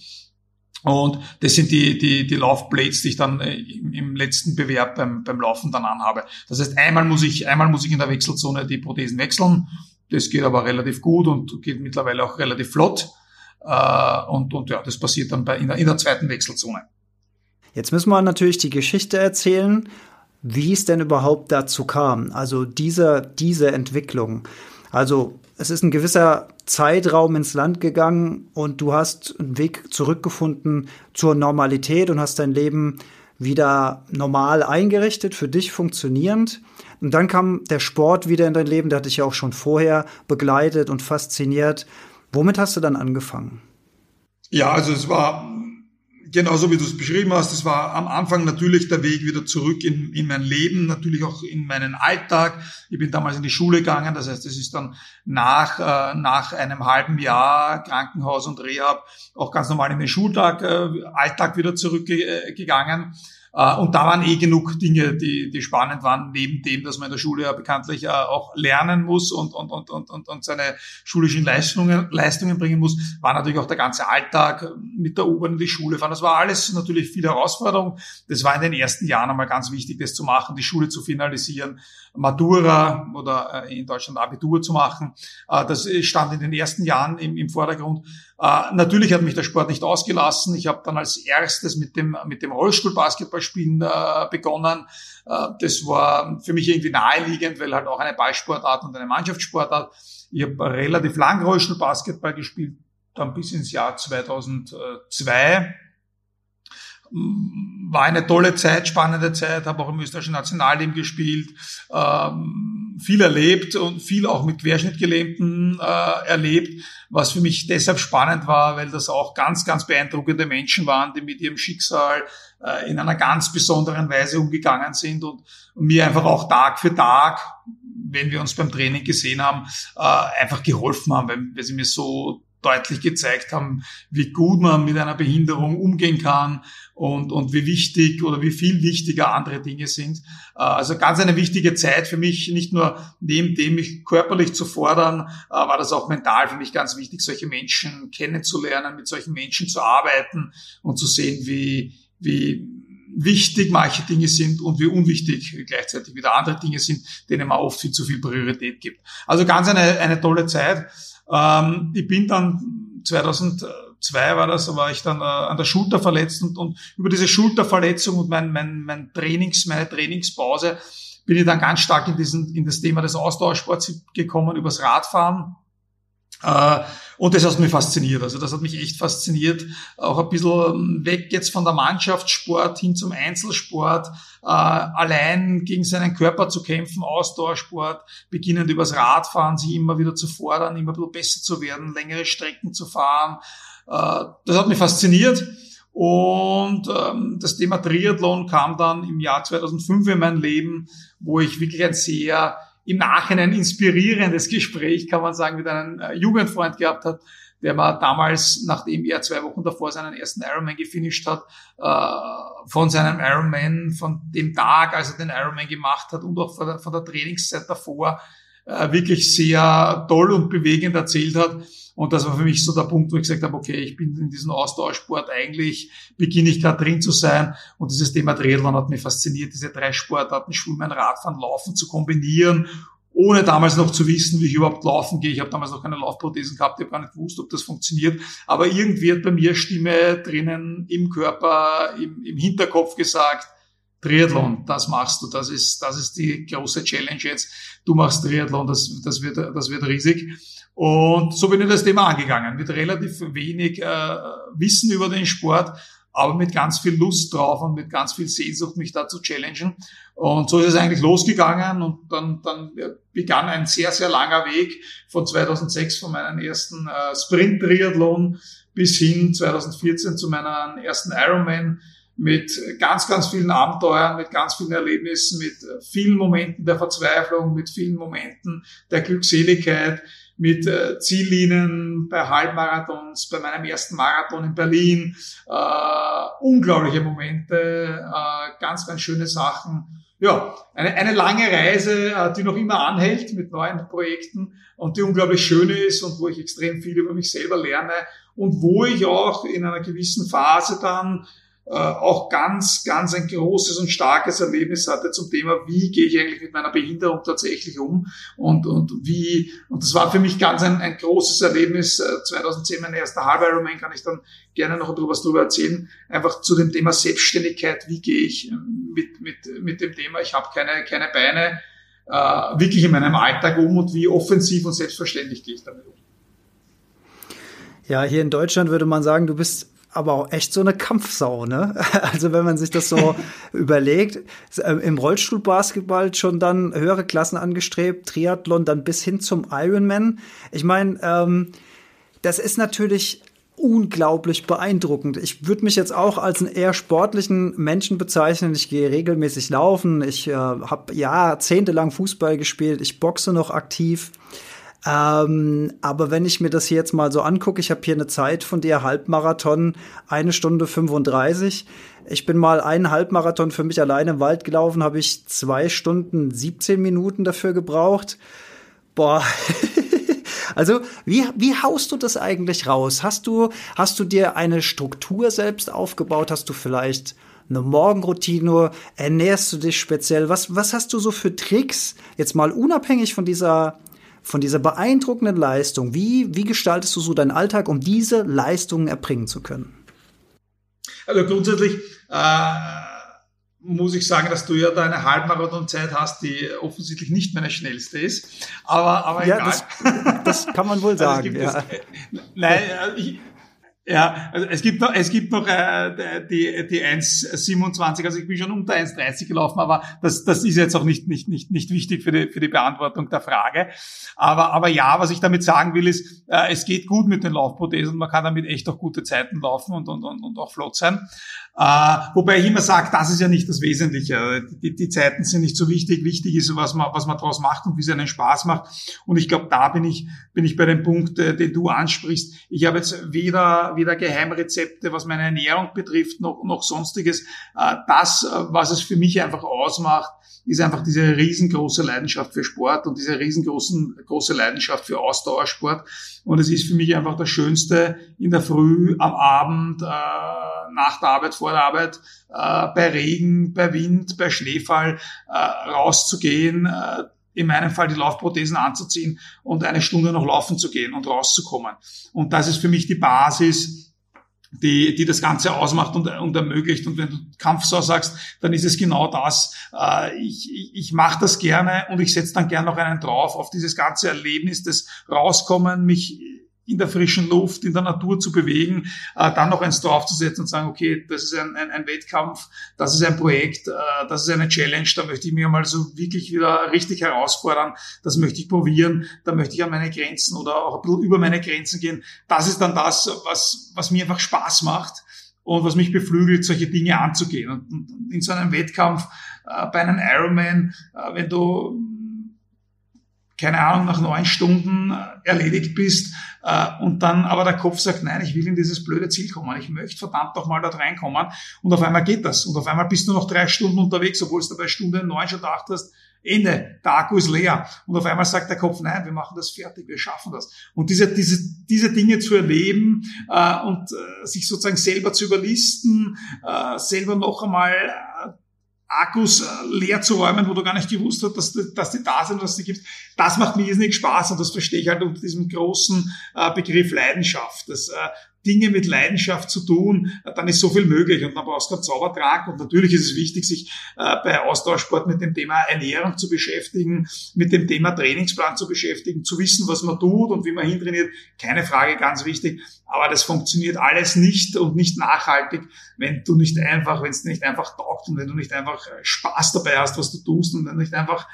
Und das sind die, die, die Laufblades, die ich dann äh, im letzten Bewerb beim, beim Laufen dann anhabe. Das heißt, einmal muss ich, einmal muss ich in der Wechselzone die Prothesen wechseln. Das geht aber relativ gut und geht mittlerweile auch relativ flott. Äh, und, und ja, das passiert dann bei, in, der, in der zweiten Wechselzone. Jetzt müssen wir natürlich die Geschichte erzählen, wie es denn überhaupt dazu kam. Also diese, diese Entwicklung. Also es ist ein gewisser Zeitraum ins Land gegangen und du hast einen Weg zurückgefunden zur Normalität und hast dein Leben wieder normal eingerichtet, für dich funktionierend. Und dann kam der Sport wieder in dein Leben, der hat dich ja auch schon vorher begleitet und fasziniert. Womit hast du dann angefangen? Ja, also es war genauso wie du es beschrieben hast, es war am Anfang natürlich der Weg wieder zurück in, in mein Leben, natürlich auch in meinen Alltag. Ich bin damals in die Schule gegangen, das heißt, es ist dann nach, äh, nach einem halben Jahr Krankenhaus und Rehab auch ganz normal in den Schultag, äh, Alltag wieder zurückgegangen. Äh, und da waren eh genug Dinge, die, die spannend waren, neben dem, dass man in der Schule ja bekanntlich äh, auch lernen muss und, und, und, und, und, und seine schulischen Leistungen, Leistungen bringen muss, war natürlich auch der ganze Alltag mit der U-Bahn in die Schule fahren. Das war alles natürlich viel Herausforderung. Das war in den ersten Jahren einmal ganz wichtig, das zu machen, die Schule zu finalisieren, Matura oder äh, in Deutschland Abitur zu machen. Das stand in den ersten Jahren im, im Vordergrund. Natürlich hat mich der Sport nicht ausgelassen. Ich habe dann als erstes mit dem, mit dem Rollstuhlbasketball Spielen äh, begonnen. Äh, das war für mich irgendwie naheliegend, weil halt auch eine Ballsportart und eine Mannschaftssportart. Ich habe relativ lang Rollstuhlbasketball gespielt, dann bis ins Jahr 2002 war eine tolle Zeit, spannende Zeit, habe auch im österreichischen Nationalteam gespielt, ähm, viel erlebt und viel auch mit Querschnittgelähmten äh, erlebt, was für mich deshalb spannend war, weil das auch ganz, ganz beeindruckende Menschen waren, die mit ihrem Schicksal äh, in einer ganz besonderen Weise umgegangen sind und, und mir einfach auch Tag für Tag, wenn wir uns beim Training gesehen haben, äh, einfach geholfen haben, weil, weil sie mir so deutlich gezeigt haben, wie gut man mit einer Behinderung umgehen kann und, und wie wichtig oder wie viel wichtiger andere Dinge sind. Äh, also ganz eine wichtige Zeit für mich, nicht nur neben dem mich körperlich zu fordern, äh, war das auch mental für mich ganz wichtig, solche Menschen kennenzulernen, mit solchen Menschen zu arbeiten und zu sehen, wie, wie wichtig manche Dinge sind und wie unwichtig gleichzeitig wieder andere Dinge sind, denen man oft viel zu viel Priorität gibt. Also ganz eine, eine tolle Zeit. Ähm, ich bin dann 2002 war das, war ich dann äh, an der Schulter verletzt und, und über diese Schulterverletzung und mein, mein, mein Trainings, meine Trainingspause bin ich dann ganz stark in diesen, in das Thema des Ausdauersports gekommen, übers Radfahren und das hat mich fasziniert. Also das hat mich echt fasziniert. Auch ein bisschen ähm, weg jetzt von der Mannschaftssport hin zum Einzelsport, äh, allein gegen seinen Körper zu kämpfen, Ausdauersport, beginnend übers Radfahren, sich immer wieder zu fordern, immer ein bisschen besser zu werden, längere Strecken zu fahren. Äh, das hat mich fasziniert. Und ähm, das Thema Triathlon kam dann im Jahr 2005 in mein Leben, wo ich wirklich ein sehr im Nachhinein inspirierendes Gespräch, kann man sagen, mit einem äh, Jugendfreund gehabt hat, der war damals, nachdem er zwei Wochen davor seinen ersten Ironman gefinisht hat, äh, von seinem Ironman, von dem Tag, als er den Ironman gemacht hat und auch von der, von der Trainingszeit davor, äh, wirklich sehr toll und bewegend erzählt hat. Und das war für mich so der Punkt, wo ich gesagt habe, okay, ich bin in diesem Austauschsport eigentlich, beginne ich gerade drin zu sein. Und dieses Thema Triathlon hat mich fasziniert, diese drei Sportarten, Schwimmen, Radfahren, Laufen zu kombinieren ohne damals noch zu wissen, wie ich überhaupt laufen gehe. Ich habe damals noch keine Laufprothesen gehabt, ich habe gar nicht gewusst, ob das funktioniert. Aber irgendwie hat bei mir Stimme drinnen im Körper, im, im Hinterkopf gesagt, Triathlon, das machst du, das ist, das ist die große Challenge jetzt. Du machst Triathlon, das, das, wird, das wird riesig. Und so bin ich das Thema angegangen, mit relativ wenig äh, Wissen über den Sport, aber mit ganz viel Lust drauf und mit ganz viel Sehnsucht, mich da zu challengen. Und so ist es eigentlich losgegangen und dann, dann begann ein sehr, sehr langer Weg von 2006, von meinem ersten äh, Sprint-Triathlon bis hin 2014 zu meinem ersten Ironman mit ganz, ganz vielen Abenteuern, mit ganz vielen Erlebnissen, mit vielen Momenten der Verzweiflung, mit vielen Momenten der Glückseligkeit, mit äh, Ziellinien bei Halbmarathons, bei meinem ersten Marathon in Berlin. Äh, unglaubliche Momente, äh, ganz, ganz schöne Sachen. Ja, eine, eine lange Reise, äh, die noch immer anhält mit neuen Projekten und die unglaublich schön ist und wo ich extrem viel über mich selber lerne und wo ich auch in einer gewissen Phase dann auch ganz, ganz ein großes und starkes Erlebnis hatte zum Thema, wie gehe ich eigentlich mit meiner Behinderung tatsächlich um und, und wie, und das war für mich ganz ein, ein großes Erlebnis. 2010 äh, mein erster Halb Ironman, kann ich dann gerne noch etwas drüber erzählen, einfach zu dem Thema Selbstständigkeit, wie gehe ich mit, mit, mit dem Thema, ich habe keine, keine Beine, äh, wirklich in meinem Alltag um und wie offensiv und selbstverständlich gehe ich damit um. Ja, hier in Deutschland würde man sagen, du bist aber auch echt so eine Kampfsau, ne? Also wenn man sich das so überlegt, äh, im Rollstuhlbasketball schon dann höhere Klassen angestrebt, Triathlon dann bis hin zum Ironman. Ich meine, ähm, das ist natürlich unglaublich beeindruckend. Ich würde mich jetzt auch als einen eher sportlichen Menschen bezeichnen. Ich gehe regelmäßig laufen. Ich äh, habe jahrzehntelang Fußball gespielt. Ich boxe noch aktiv. Ähm, aber wenn ich mir das hier jetzt mal so angucke, ich habe hier eine Zeit von dir, Halbmarathon, eine Stunde 35. Ich bin mal einen Halbmarathon für mich alleine im Wald gelaufen, habe ich zwei Stunden 17 Minuten dafür gebraucht. Boah. Also, wie, wie haust du das eigentlich raus? Hast du, hast du dir eine Struktur selbst aufgebaut? Hast du vielleicht eine Morgenroutine? Ernährst du dich speziell? Was, was hast du so für Tricks? Jetzt mal unabhängig von dieser, von dieser beeindruckenden Leistung. Wie, wie gestaltest du so deinen Alltag, um diese Leistungen erbringen zu können? Also grundsätzlich, äh muss ich sagen, dass du ja da eine Halbmarathonzeit hast, die offensichtlich nicht meine schnellste ist. Aber, aber ja, egal. Das, das kann man wohl also sagen. Also ja. Es, nein, ich, ja, also es gibt noch, es gibt noch äh, die, die 1,27, also ich bin schon unter 1,30 gelaufen, aber das, das ist jetzt auch nicht, nicht, nicht, nicht wichtig für die, für die Beantwortung der Frage. Aber, aber ja, was ich damit sagen will, ist, äh, es geht gut mit den Laufprothesen, man kann damit echt auch gute Zeiten laufen und, und, und, und auch flott sein. Äh, wobei ich immer sage, das ist ja nicht das Wesentliche. Die, die Zeiten sind nicht so wichtig. Wichtig ist, was man, was man daraus macht und wie es einen Spaß macht. Und ich glaube, da bin ich, bin ich bei dem Punkt, äh, den du ansprichst. Ich habe jetzt weder, weder Geheimrezepte, was meine Ernährung betrifft, noch, noch sonstiges. Äh, das, äh, was es für mich einfach ausmacht, ist einfach diese riesengroße Leidenschaft für Sport und diese riesengroße große Leidenschaft für Ausdauersport. Und es ist für mich einfach das Schönste, in der Früh, am Abend, äh, nach der Arbeit, vor der Arbeit, äh, bei Regen, bei Wind, bei Schneefall äh, rauszugehen, äh, in meinem Fall die Laufprothesen anzuziehen und eine Stunde noch laufen zu gehen und rauszukommen. Und das ist für mich die Basis, die, die das Ganze ausmacht und, und ermöglicht. Und wenn du Kampfsau sagst, dann ist es genau das. Äh, ich ich, ich mache das gerne und ich setze dann gerne noch einen drauf auf dieses ganze Erlebnis des Rauskommen, mich in der frischen Luft, in der Natur zu bewegen, äh, dann noch eins draufzusetzen und sagen, okay, das ist ein, ein, ein Wettkampf, das ist ein Projekt, äh, das ist eine Challenge, da möchte ich mir mal so wirklich wieder richtig herausfordern, das möchte ich probieren, da möchte ich an meine Grenzen oder auch ein bisschen über meine Grenzen gehen. Das ist dann das, was, was mir einfach Spaß macht und was mich beflügelt, solche Dinge anzugehen. Und in so einem Wettkampf, äh, bei einem Ironman, äh, wenn du keine Ahnung, nach neun Stunden erledigt bist äh, und dann aber der Kopf sagt, nein, ich will in dieses blöde Ziel kommen, ich möchte verdammt doch mal dort reinkommen. Und auf einmal geht das. Und auf einmal bist du noch drei Stunden unterwegs, obwohl du bei Stunde neun schon gedacht hast, Ende, der Akku ist leer. Und auf einmal sagt der Kopf, nein, wir machen das fertig, wir schaffen das. Und diese, diese, diese Dinge zu erleben äh, und äh, sich sozusagen selber zu überlisten, äh, selber noch einmal Akkus äh, leer zu räumen, wo du gar nicht gewusst hast, dass, dass die da sind, dass die gibt. Das macht mir irrsinnig Spaß und das verstehe ich halt unter diesem großen äh, Begriff Leidenschaft. Das, äh, Dinge mit Leidenschaft zu tun, dann ist so viel möglich. Und dann brauchst du einen Zaubertrank und natürlich ist es wichtig, sich äh, bei Austauschsport mit dem Thema Ernährung zu beschäftigen, mit dem Thema Trainingsplan zu beschäftigen, zu wissen, was man tut und wie man hintrainiert, keine Frage, ganz wichtig, aber das funktioniert alles nicht und nicht nachhaltig, wenn du nicht einfach, wenn es nicht einfach taugt und wenn du nicht einfach Spaß dabei hast, was du tust und wenn du nicht einfach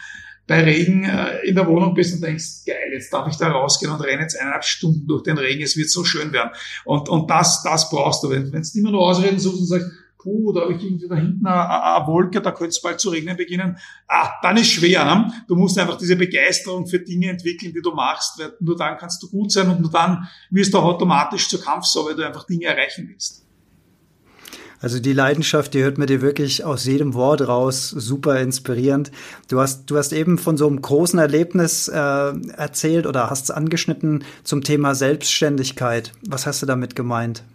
bei Regen äh, in der Wohnung bist und denkst, geil, jetzt darf ich da rausgehen und renne jetzt eineinhalb Stunden durch den Regen, es wird so schön werden. Und, und das, das brauchst du. Wenn du immer nur Ausreden suchst und sagst, puh, da habe ich irgendwie da hinten eine, eine Wolke, da könnte es bald zu regnen beginnen, ah, dann ist schwer. Ne? Du musst einfach diese Begeisterung für Dinge entwickeln, die du machst, weil nur dann kannst du gut sein und nur dann wirst du auch automatisch zur Kampfsau, weil du einfach Dinge erreichen willst. Also die Leidenschaft, die hört mir dir wirklich aus jedem Wort raus, super inspirierend. Du hast, du hast eben von so einem großen Erlebnis äh, erzählt oder hast es angeschnitten zum Thema Selbstständigkeit. Was hast du damit gemeint?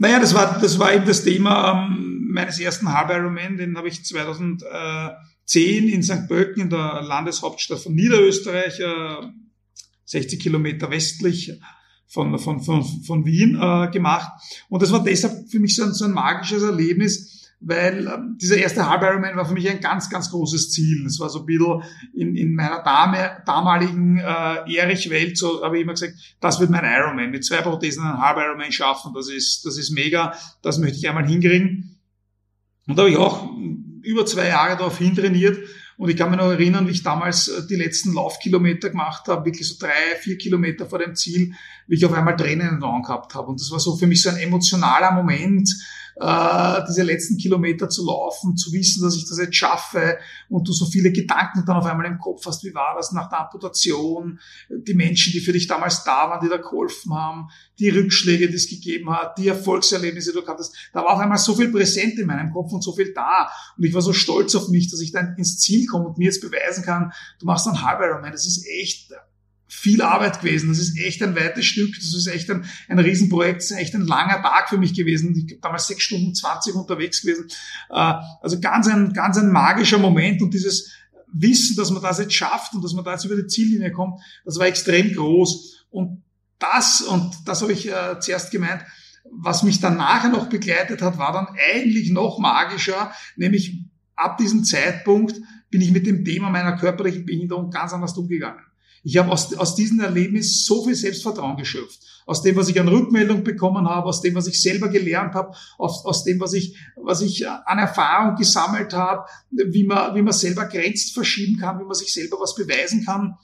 Naja, das war, das war eben das Thema ähm, meines ersten Halb Ironman, den habe ich 2010 in St. Pölten in der Landeshauptstadt von Niederösterreich, äh, 60 Kilometer westlich von, von, von, von Wien äh, gemacht. Und das war deshalb für mich so ein, so ein magisches Erlebnis, weil äh, dieser erste Halb Ironman war für mich ein ganz, ganz großes Ziel. Das war so ein bisschen in, in meiner Dame, damaligen äh, Erich-Welt, so habe ich immer gesagt, das wird mein Ironman. Mit zwei Prothesen einen Halb Ironman schaffen, das ist, das ist mega, das möchte ich einmal hinkriegen. Und da habe ich auch über zwei Jahre darauf hintrainiert und ich kann mich noch erinnern, wie ich damals äh, die letzten Laufkilometer gemacht habe, wirklich so drei, vier Kilometer vor dem Ziel, wie ich auf einmal Tränen in den Augen gehabt habe. Und das war so für mich so ein emotionaler Moment, äh, diese letzten Kilometer zu laufen, zu wissen, dass ich das jetzt schaffe und du so viele Gedanken dann auf einmal im Kopf hast, wie war das nach der Amputation, die Menschen, die für dich damals da waren, die da geholfen haben, die Rückschläge, die es gegeben hat, die Erfolgserlebnisse, die du hattest. Da war auf einmal so viel präsent in meinem Kopf und so viel da. Und ich war so stolz auf mich, dass ich dann ins Ziel komme und mir jetzt beweisen kann, du machst einen Halb Ironman. Das ist echt viel Arbeit gewesen. Das ist echt ein weites Stück. Das ist echt ein, ein Riesenprojekt. Das ist echt ein langer Tag für mich gewesen. Ich bin damals sechs Stunden zwanzig unterwegs gewesen. Äh, also ganz ein, ganz ein magischer Moment und dieses Wissen, dass man das jetzt schafft und dass man da jetzt über die Ziellinie kommt, das war extrem groß. Und das, und das habe ich äh, zuerst gemeint, was mich dann nachher noch begleitet hat, war dann eigentlich noch magischer, nämlich ab diesem Zeitpunkt bin ich mit dem Thema meiner körperlichen Behinderung ganz anders umgegangen. Ich habe aus, aus diesem Erlebnis so viel Selbstvertrauen geschöpft. Aus dem, was ich an Rückmeldung bekommen habe, aus dem, was ich selber gelernt habe, aus, aus dem, was ich, was ich an Erfahrung gesammelt habe, wie man, wie man selber Grenzen verschieben kann, wie man sich selber was beweisen kann.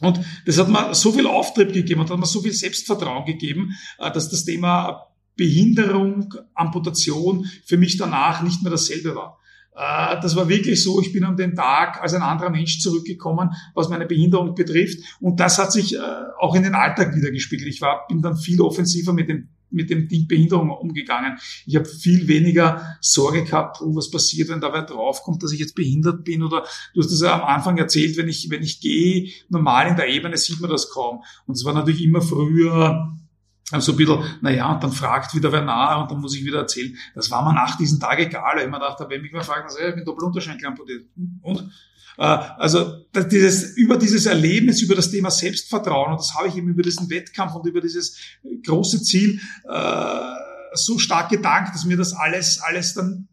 Und das hat mir so viel Auftrieb gegeben und hat mir so viel Selbstvertrauen gegeben, äh, dass das Thema Behinderung, Amputation für mich danach nicht mehr dasselbe war. Äh, das war wirklich so, ich bin an den Tag als ein anderer Mensch zurückgekommen, was meine Behinderung betrifft. Und das hat sich äh, auch in den Alltag wiedergespiegelt. Ich war, bin dann viel offensiver mit dem mit dem Ding Behinderung umgegangen. Ich habe viel weniger Sorge gehabt, oh, was passiert, wenn da wer draufkommt, dass ich jetzt behindert bin oder du hast das ja am Anfang erzählt, wenn ich, wenn ich gehe, normal in der Ebene sieht man das kaum. Und es war natürlich immer früher so ein bisschen, naja, und dann fragt wieder wer nach und dann muss ich wieder erzählen. Das war mir nach diesem Tag egal, weil ich mir dachte, wenn mich mal fragen, ich bin Doppelunterschenkel amputiert. Und? Äh, also dieses, über dieses Erlebnis, über das Thema Selbstvertrauen, und das habe ich eben über diesen Wettkampf und über dieses große Ziel äh, so stark gedankt, dass mir das alles, alles dann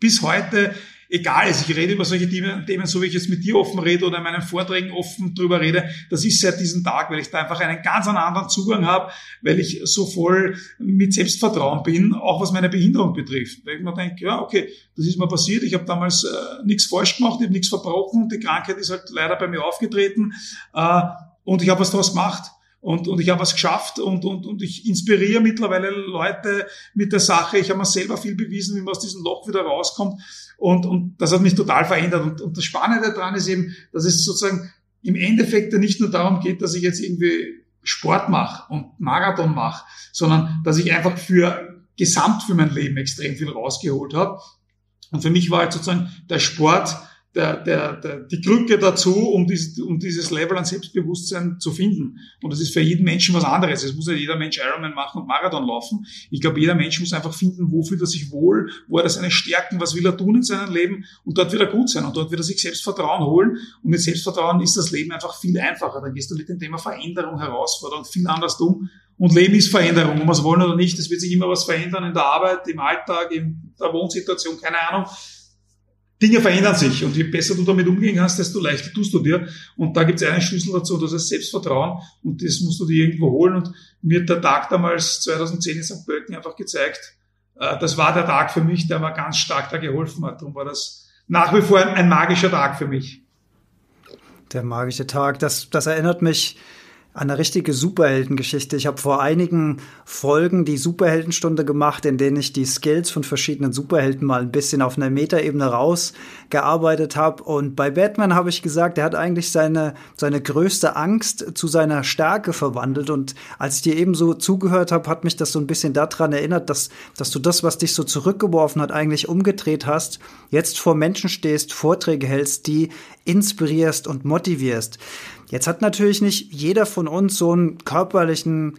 bis heute egal ist. Ich rede über solche Themen, so wie ich jetzt mit dir offen rede oder in meinen Vorträgen offen drüber rede. Das ist seit diesem Tag, weil ich da einfach einen ganz anderen Zugang habe, weil ich so voll mit Selbstvertrauen bin, auch was meine Behinderung betrifft. Weil ich mir denke, ja, okay, das ist mir passiert. Ich habe damals äh, nichts falsch gemacht, ich habe nichts verbrochen. Die Krankheit ist halt leider bei mir aufgetreten äh, und ich habe was daraus gemacht. Und, und ich habe was geschafft und, und, und ich inspiriere mittlerweile Leute mit der Sache. Ich habe mir selber viel bewiesen, wie man aus diesem Loch wieder rauskommt. Und, und das hat mich total verändert. Und, und das Spannende daran ist eben, dass es sozusagen im Endeffekt nicht nur darum geht, dass ich jetzt irgendwie Sport mache und Marathon mache, sondern dass ich einfach für gesamt für mein Leben extrem viel rausgeholt habe. Und für mich war halt sozusagen der Sport der, der, der, die Krücke dazu, um, dies, um dieses Level an Selbstbewusstsein zu finden. Und das ist für jeden Menschen was anderes. Es muss ja jeder Mensch Ironman machen und Marathon laufen. Ich glaube, jeder Mensch muss einfach finden, wo fühlt er sich wohl, wo hat er seine Stärken, was will er tun in seinem Leben und dort wird er gut sein und dort wird er sich Selbstvertrauen holen. Und mit Selbstvertrauen ist das Leben einfach viel einfacher. Dann gehst du mit dem Thema Veränderung, Herausforderung viel anders um. Und Leben ist Veränderung, ob wir es wollen oder nicht. Es wird sich immer was verändern in der Arbeit, im Alltag, in der Wohnsituation, keine Ahnung. Dinge verändern sich und je besser du damit umgehen kannst, desto leichter tust du dir. Und da gibt es einen Schlüssel dazu, das ist Selbstvertrauen und das musst du dir irgendwo holen. Und mir hat der Tag damals 2010 in St. Pölten einfach gezeigt, äh, das war der Tag für mich, der mir ganz stark da geholfen hat. Darum war das nach wie vor ein, ein magischer Tag für mich. Der magische Tag, das, das erinnert mich eine richtige Superheldengeschichte. Ich habe vor einigen Folgen die Superheldenstunde gemacht, in denen ich die Skills von verschiedenen Superhelden mal ein bisschen auf einer Metaebene rausgearbeitet habe. Und bei Batman habe ich gesagt, er hat eigentlich seine, seine größte Angst zu seiner Stärke verwandelt. Und als ich dir eben so zugehört habe, hat mich das so ein bisschen daran erinnert, dass, dass du das, was dich so zurückgeworfen hat, eigentlich umgedreht hast, jetzt vor Menschen stehst, Vorträge hältst, die inspirierst und motivierst. Jetzt hat natürlich nicht jeder von uns so einen körperlichen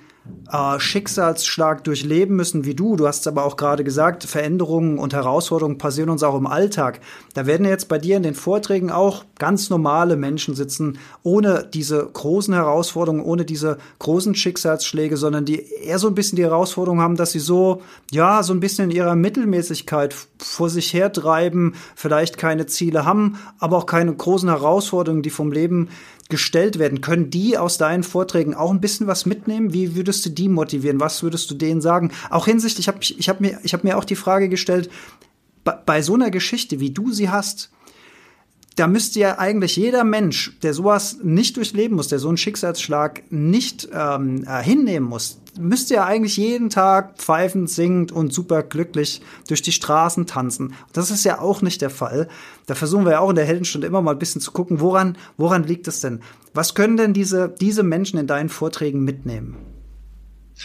äh, Schicksalsschlag durchleben müssen wie du. Du hast aber auch gerade gesagt, Veränderungen und Herausforderungen passieren uns auch im Alltag. Da werden jetzt bei dir in den Vorträgen auch ganz normale Menschen sitzen, ohne diese großen Herausforderungen, ohne diese großen Schicksalsschläge, sondern die eher so ein bisschen die Herausforderung haben, dass sie so, ja, so ein bisschen in ihrer Mittelmäßigkeit vor sich hertreiben, vielleicht keine Ziele haben, aber auch keine großen Herausforderungen, die vom Leben gestellt werden, können die aus deinen Vorträgen auch ein bisschen was mitnehmen? Wie würdest du die motivieren? Was würdest du denen sagen? Auch hinsichtlich, ich habe ich hab mir, hab mir auch die Frage gestellt, bei, so einer Geschichte, wie du sie hast, da müsste ja eigentlich jeder Mensch, der sowas nicht durchleben muss, der so einen Schicksalsschlag nicht ähm, äh, hinnehmen muss, müsste ja eigentlich jeden Tag pfeifend, singend und super glücklich durch die Straßen tanzen. Das ist ja auch nicht der Fall. Da versuchen wir ja auch in der Heldenstunde immer mal ein bisschen zu gucken, woran, woran liegt es denn? Was können denn diese, diese Menschen in deinen Vorträgen mitnehmen?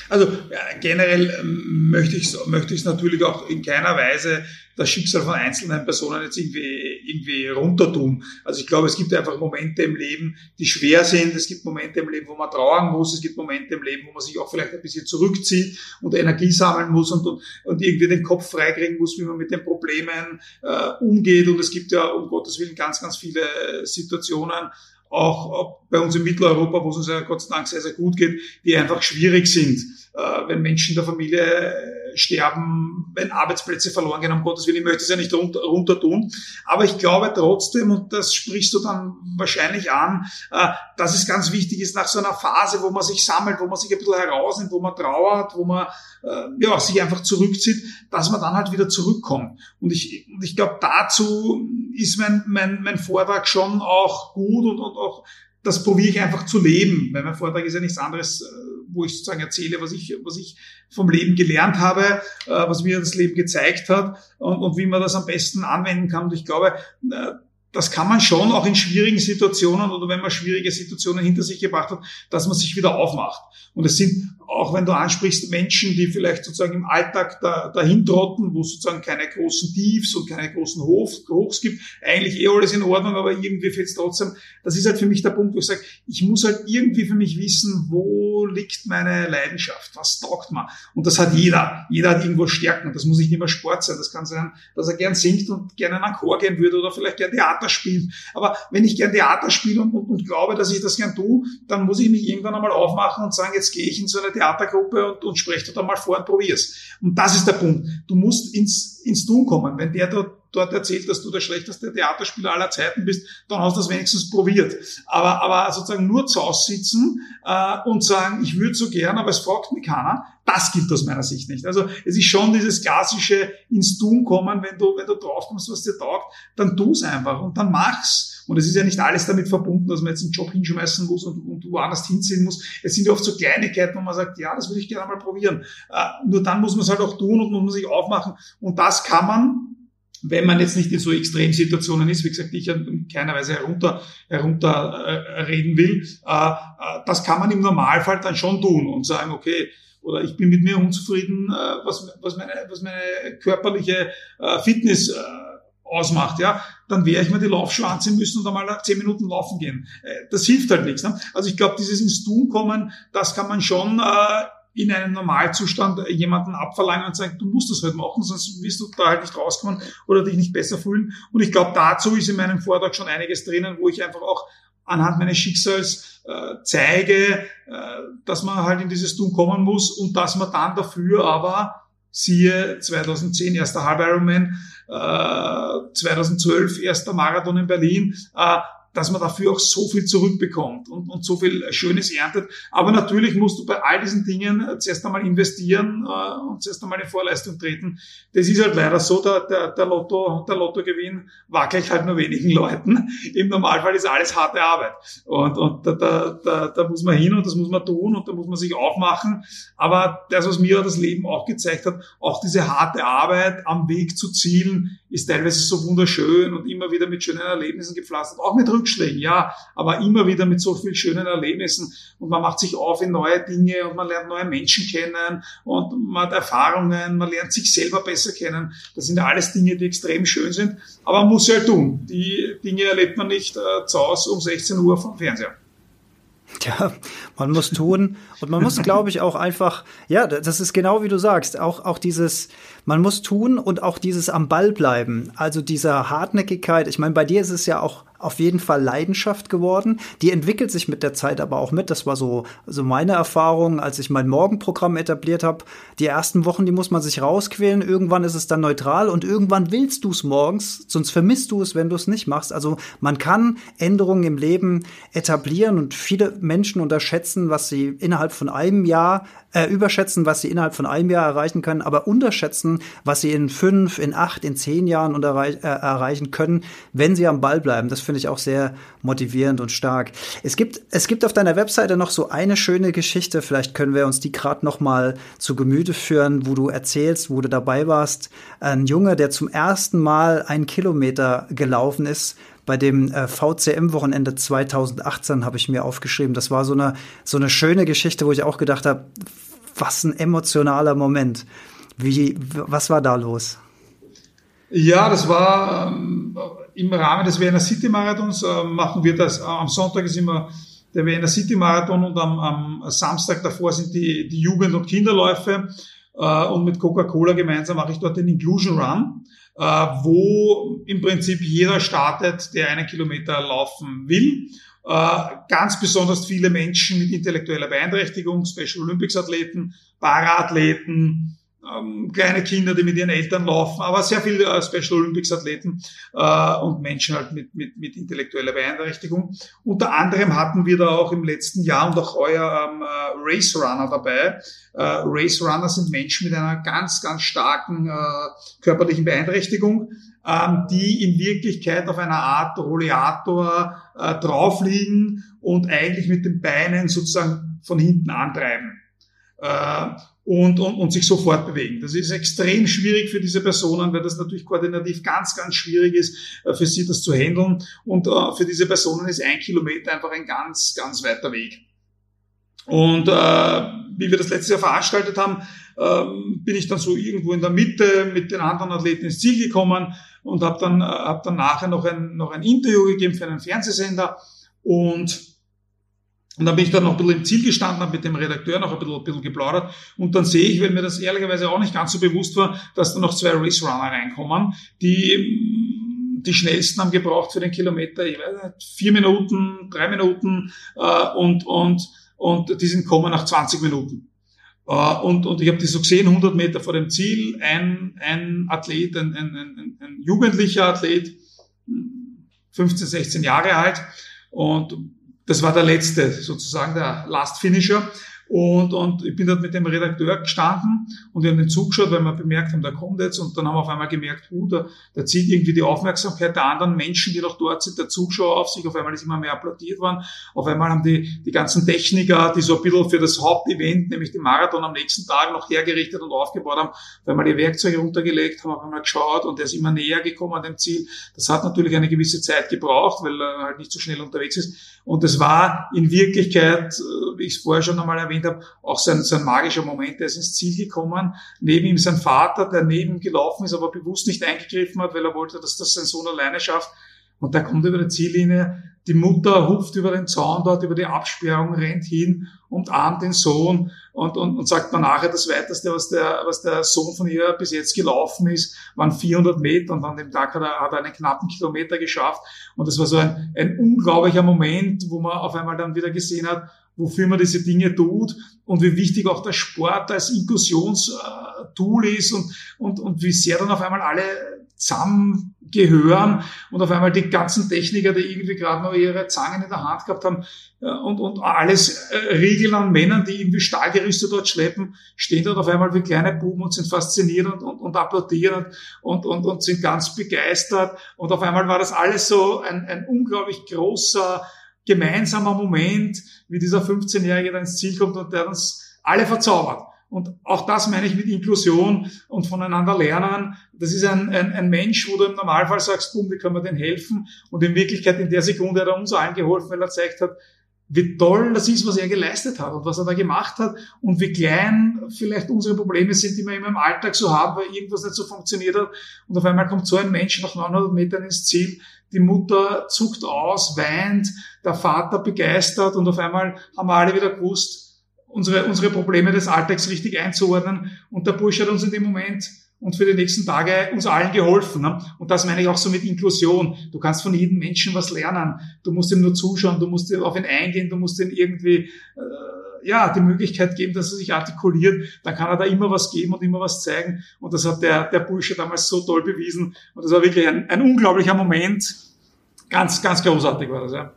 Also ja, generell ähm, möchte ich möchte ich natürlich auch in keiner Weise das Schicksal von einzelnen Personen jetzt irgendwie irgendwie runtertun. Also ich glaube, es gibt einfach Momente im Leben, die schwer sind. Es gibt Momente im Leben, wo man trauern muss. Es gibt Momente im Leben, wo man sich auch vielleicht ein bisschen zurückzieht und Energie sammeln muss und, und, und irgendwie den Kopf freikriegen muss, wie man mit den Problemen äh, umgeht. Und es gibt ja um Gottes Willen ganz, ganz viele Situationen, auch bei uns in Mitteleuropa, wo es uns ja Gott sei Dank sehr, sehr gut geht, die einfach schwierig sind. Äh, wenn Menschen der Familie sterben, wenn Arbeitsplätze verloren gehen, um Gottes Willen, ich möchte es ja nicht runter, runter tun. Aber ich glaube trotzdem, und das sprichst du dann wahrscheinlich an, äh, dass es ganz wichtig ist, nach so einer Phase, wo man sich sammelt, wo man sich ein bisschen herausnimmt, wo man trauert, wo man äh, ja, sich einfach zurückzieht, dass man dann halt wieder zurückkommt. Und ich, und ich glaube, dazu ist mein, mein, mein Vortrag schon auch gut und, und auch das probiere ich einfach zu leben, weil mein Vortrag ist ja nichts anderes, äh, wo ich sozusagen erzähle, was ich, was ich vom Leben gelernt habe, äh, was mir das Leben gezeigt hat und, und wie man das am besten anwenden kann. Und ich glaube, äh, das kann man schon auch in schwierigen Situationen oder wenn man schwierige Situationen hinter sich gebracht hat, dass man sich wieder aufmacht. Und es sind, auch wenn du ansprichst, Menschen, die vielleicht sozusagen im Alltag da, dahin trotten, wo es sozusagen keine großen Tiefs und keine großen Hochs, Hochs gibt, eigentlich eh alles in Ordnung, aber irgendwie fehlt es trotzdem. Das ist halt für mich der Punkt, wo ich sage, ich muss halt irgendwie für mich wissen, wo liegt meine Leidenschaft, was taugt man. Und das hat jeder. Jeder hat irgendwo Stärken. Das muss nicht immer Sport sein. Das kann sein, dass er gern singt und gerne in einen Chor gehen würde oder vielleicht gern Theater spielt. Aber wenn ich gern Theater spiele und, und, und glaube, dass ich das gern tue, dann muss ich mich irgendwann einmal aufmachen und sagen, jetzt gehe ich in so eine Theatergruppe und, und spreche da mal vor und probier's. Und das ist der Punkt. Du musst ins, ins Tun kommen. Wenn der dort dort erzählt, dass du der schlechteste Theaterspieler aller Zeiten bist, dann hast du das wenigstens probiert. Aber, aber sozusagen nur zu aussitzen äh, und sagen, ich würde so gern, aber es fragt mich keiner, das gibt aus meiner Sicht nicht. Also es ist schon dieses klassische ins Tun kommen, wenn du, wenn du draufkommst, was dir taugt, dann tu es einfach und dann mach's. Und es ist ja nicht alles damit verbunden, dass man jetzt einen Job hinschmeißen muss und, und woanders hinziehen muss. Es sind ja oft so Kleinigkeiten, wo man sagt, ja, das würde ich gerne mal probieren. Äh, nur dann muss man es halt auch tun und muss man sich aufmachen. Und das kann man wenn man jetzt nicht in so Extremsituationen ist, wie gesagt, ich in keiner Weise herunter, herunter äh, will, äh, äh, das kann man im Normalfall dann schon tun und sagen, okay, oder ich bin mit mir unzufrieden, äh, was, was, meine, was meine körperliche äh, Fitness äh, ausmacht, ja, dann werde ich mir die Laufschuhe anziehen müssen und einmal zehn Minuten laufen gehen. Äh, das hilft halt nichts. Ne? Also ich glaube, dieses ins Tun kommen, das kann man schon äh, in einem Normalzustand jemanden abverlangen und sagen, du musst das halt machen, sonst wirst du da halt nicht rauskommen oder dich nicht besser fühlen. Und ich glaube, dazu ist in meinem Vortrag schon einiges drinnen, wo ich einfach auch anhand meines Schicksals äh, zeige, äh, dass man halt in dieses Tun kommen muss und dass man dann dafür aber siehe 2010 erster Halb Ironman, äh, 2012 erster Marathon in Berlin, äh, dass man dafür auch so viel zurückbekommt und, und so viel Schönes erntet. Aber natürlich musst du bei all diesen Dingen äh, zuerst einmal investieren äh, und zuerst einmal in Vorleistung treten. Das ist halt leider so, der, der, der, Lotto, der Lottogewinn wackelt halt nur wenigen Leuten. Im Normalfall ist alles harte Arbeit. Und, und da, da, da, da muss man hin und das muss man tun und da muss man sich aufmachen. Aber das, was mir das Leben auch gezeigt hat, auch diese harte Arbeit am Weg zu Zielen, ist teilweise so wunderschön und immer wieder mit schönen Erlebnissen gepflastert, auch mit Rückschlägen, ja, aber immer wieder mit so vielen schönen Erlebnissen und man macht sich auf in neue Dinge und man lernt neue Menschen kennen und man hat Erfahrungen, man lernt sich selber besser kennen. Das sind ja alles Dinge, die extrem schön sind, aber man muss sie halt tun. Die Dinge erlebt man nicht äh, zu Hause um 16 Uhr vom Fernseher. Ja, man muss tun und man muss, glaube ich, auch einfach, ja, das ist genau wie du sagst, auch, auch dieses, man muss tun und auch dieses am Ball bleiben. Also dieser Hartnäckigkeit. Ich meine, bei dir ist es ja auch auf jeden Fall Leidenschaft geworden. Die entwickelt sich mit der Zeit aber auch mit. Das war so, so meine Erfahrung, als ich mein Morgenprogramm etabliert habe. Die ersten Wochen, die muss man sich rausquälen. Irgendwann ist es dann neutral und irgendwann willst du es morgens, sonst vermisst du es, wenn du es nicht machst. Also man kann Änderungen im Leben etablieren und viele Menschen unterschätzen, was sie innerhalb von einem Jahr äh, überschätzen, was sie innerhalb von einem Jahr erreichen können, aber unterschätzen, was sie in fünf, in acht, in zehn Jahren äh, erreichen können, wenn sie am Ball bleiben. Das finde ich auch sehr motivierend und stark. Es gibt, es gibt auf deiner Webseite noch so eine schöne Geschichte. Vielleicht können wir uns die gerade noch mal zu Gemüte führen, wo du erzählst, wo du dabei warst. Ein Junge, der zum ersten Mal einen Kilometer gelaufen ist, bei dem äh, VCM-Wochenende 2018 habe ich mir aufgeschrieben. Das war so eine, so eine schöne Geschichte, wo ich auch gedacht habe, was ein emotionaler Moment. Wie, was war da los? Ja, das war ähm, im Rahmen des Vienna City Marathons äh, machen wir das. Äh, am Sonntag ist immer der Vienna City Marathon und am, am Samstag davor sind die, die Jugend- und Kinderläufe. Äh, und mit Coca-Cola gemeinsam mache ich dort den Inclusion Run, wo im Prinzip jeder startet, der einen Kilometer laufen will. Äh, ganz besonders viele Menschen mit intellektueller Beeinträchtigung, Special Olympics Athleten, Paraathleten, ähm, kleine Kinder, die mit ihren Eltern laufen, aber sehr viele äh, Special Olympics Athleten äh, und Menschen halt mit, mit, mit intellektueller Beeinträchtigung. Unter anderem hatten wir da auch im letzten Jahr und auch euer ähm, äh, Race Runner dabei. Äh, Race Runner sind Menschen mit einer ganz, ganz starken äh, körperlichen Beeinträchtigung, ähm, die in Wirklichkeit auf einer Art Rollator äh, drauf liegen und eigentlich mit den Beinen sozusagen von hinten antreiben. Und, und, und sich sofort bewegen. Das ist extrem schwierig für diese Personen, weil das natürlich koordinativ ganz, ganz schwierig ist, äh, für sie das zu handeln. Und äh, für diese Personen ist ein Kilometer einfach ein ganz, ganz weiter Weg. Und äh, wie wir das letztes Jahr veranstaltet haben, äh, bin ich dann so irgendwo in der Mitte mit den anderen Athleten ins Ziel gekommen und habe dann, äh, hab dann nachher noch ein, noch ein Interview gegeben für einen Fernsehsender und und dann bin ich dann noch ein bisschen im Ziel gestanden, habe mit dem Redakteur noch ein bisschen, ein bisschen geplaudert. Und dann sehe ich, weil mir das ehrlicherweise auch nicht ganz so bewusst war, dass da noch zwei Race Runner reinkommen, die die schnellsten haben gebraucht für den Kilometer, ich weiß nicht, vier Minuten, drei Minuten äh, und, und, und die sind kommen nach 20 Minuten. Uh, und, und ich habe die so gesehen, 100 Meter vor dem Ziel, ein, ein Athlet, ein, ein, ein, ein jugendlicher Athlet, 15, 16 Jahre alt und das war der letzte, sozusagen der Last Finisher. Und, und ich bin dort mit dem Redakteur gestanden und wir haben den zugeschaut, weil wir bemerkt haben, der kommt jetzt. Und dann haben wir auf einmal gemerkt, uh, da, da zieht irgendwie die Aufmerksamkeit der anderen Menschen, die noch dort sind, der Zuschauer auf sich. Auf einmal ist immer mehr applaudiert worden. Auf einmal haben die, die ganzen Techniker, die so ein bisschen für das Hauptevent, nämlich den Marathon am nächsten Tag noch hergerichtet und aufgebaut haben, auf einmal die Werkzeuge runtergelegt, haben auf einmal geschaut und der ist immer näher gekommen an dem Ziel. Das hat natürlich eine gewisse Zeit gebraucht, weil er halt nicht so schnell unterwegs ist. Und es war in Wirklichkeit, äh, wie ich es vorher schon einmal erwähnt erwähnt habe, auch so ein, so ein magischer Moment. Er ist ins Ziel gekommen. Neben ihm sein Vater, der neben ihm gelaufen ist, aber bewusst nicht eingegriffen hat, weil er wollte, dass das sein Sohn alleine schafft. Und der kommt über die Ziellinie. Die Mutter hupft über den Zaun dort, über die Absperrung, rennt hin und ahmt den Sohn und, und, und sagt dann nachher das Weiteste, was der, was der Sohn von ihr bis jetzt gelaufen ist, waren 400 Meter und an dem Tag hat er, hat er einen knappen Kilometer geschafft. Und das war so ein, ein unglaublicher Moment, wo man auf einmal dann wieder gesehen hat, wofür man diese Dinge tut und wie wichtig auch der Sport als Inklusionstool ist und, und, und wie sehr dann auf einmal alle zusammengehören und auf einmal die ganzen Techniker, die irgendwie gerade noch ihre Zangen in der Hand gehabt haben äh, und, und alles äh, Regeln an Männern, die irgendwie Stahlgerüste dort schleppen, stehen dort auf einmal wie kleine Buben und sind fasziniert und, und, und applaudieren und, und, und sind ganz begeistert. Und auf einmal war das alles so ein, ein unglaublich großer gemeinsamer Moment, wie dieser 15-Jährige da ins Ziel kommt und der uns alle verzaubert. Und auch das meine ich mit Inklusion und voneinander lernen. Das ist ein, ein, ein Mensch, wo du im Normalfall sagst, boom, wie können wir denn helfen? Und in Wirklichkeit in der Sekunde hat er uns allen geholfen, weil er zeigt hat, wie toll das ist, was er geleistet hat und was er da gemacht hat und wie klein vielleicht unsere Probleme sind, die wir immer im Alltag so haben, weil irgendwas nicht so funktioniert hat. Und auf einmal kommt so ein Mensch nach 900 Metern ins Ziel, die Mutter zuckt aus, weint, der Vater begeistert und auf einmal haben wir alle wieder gewusst, unsere, unsere Probleme des Alltags richtig einzuordnen. Und der Bursch hat uns in dem Moment und für die nächsten Tage uns allen geholfen. Ne? Und das meine ich auch so mit Inklusion. Du kannst von jedem Menschen was lernen. Du musst ihm nur zuschauen, du musst auf ihn eingehen, du musst ihm irgendwie äh, ja die Möglichkeit geben, dass er sich artikuliert. Dann kann er da immer was geben und immer was zeigen. Und das hat der, der Bursche damals so toll bewiesen. Und das war wirklich ein, ein unglaublicher Moment. Ganz, ganz großartig war das, ja.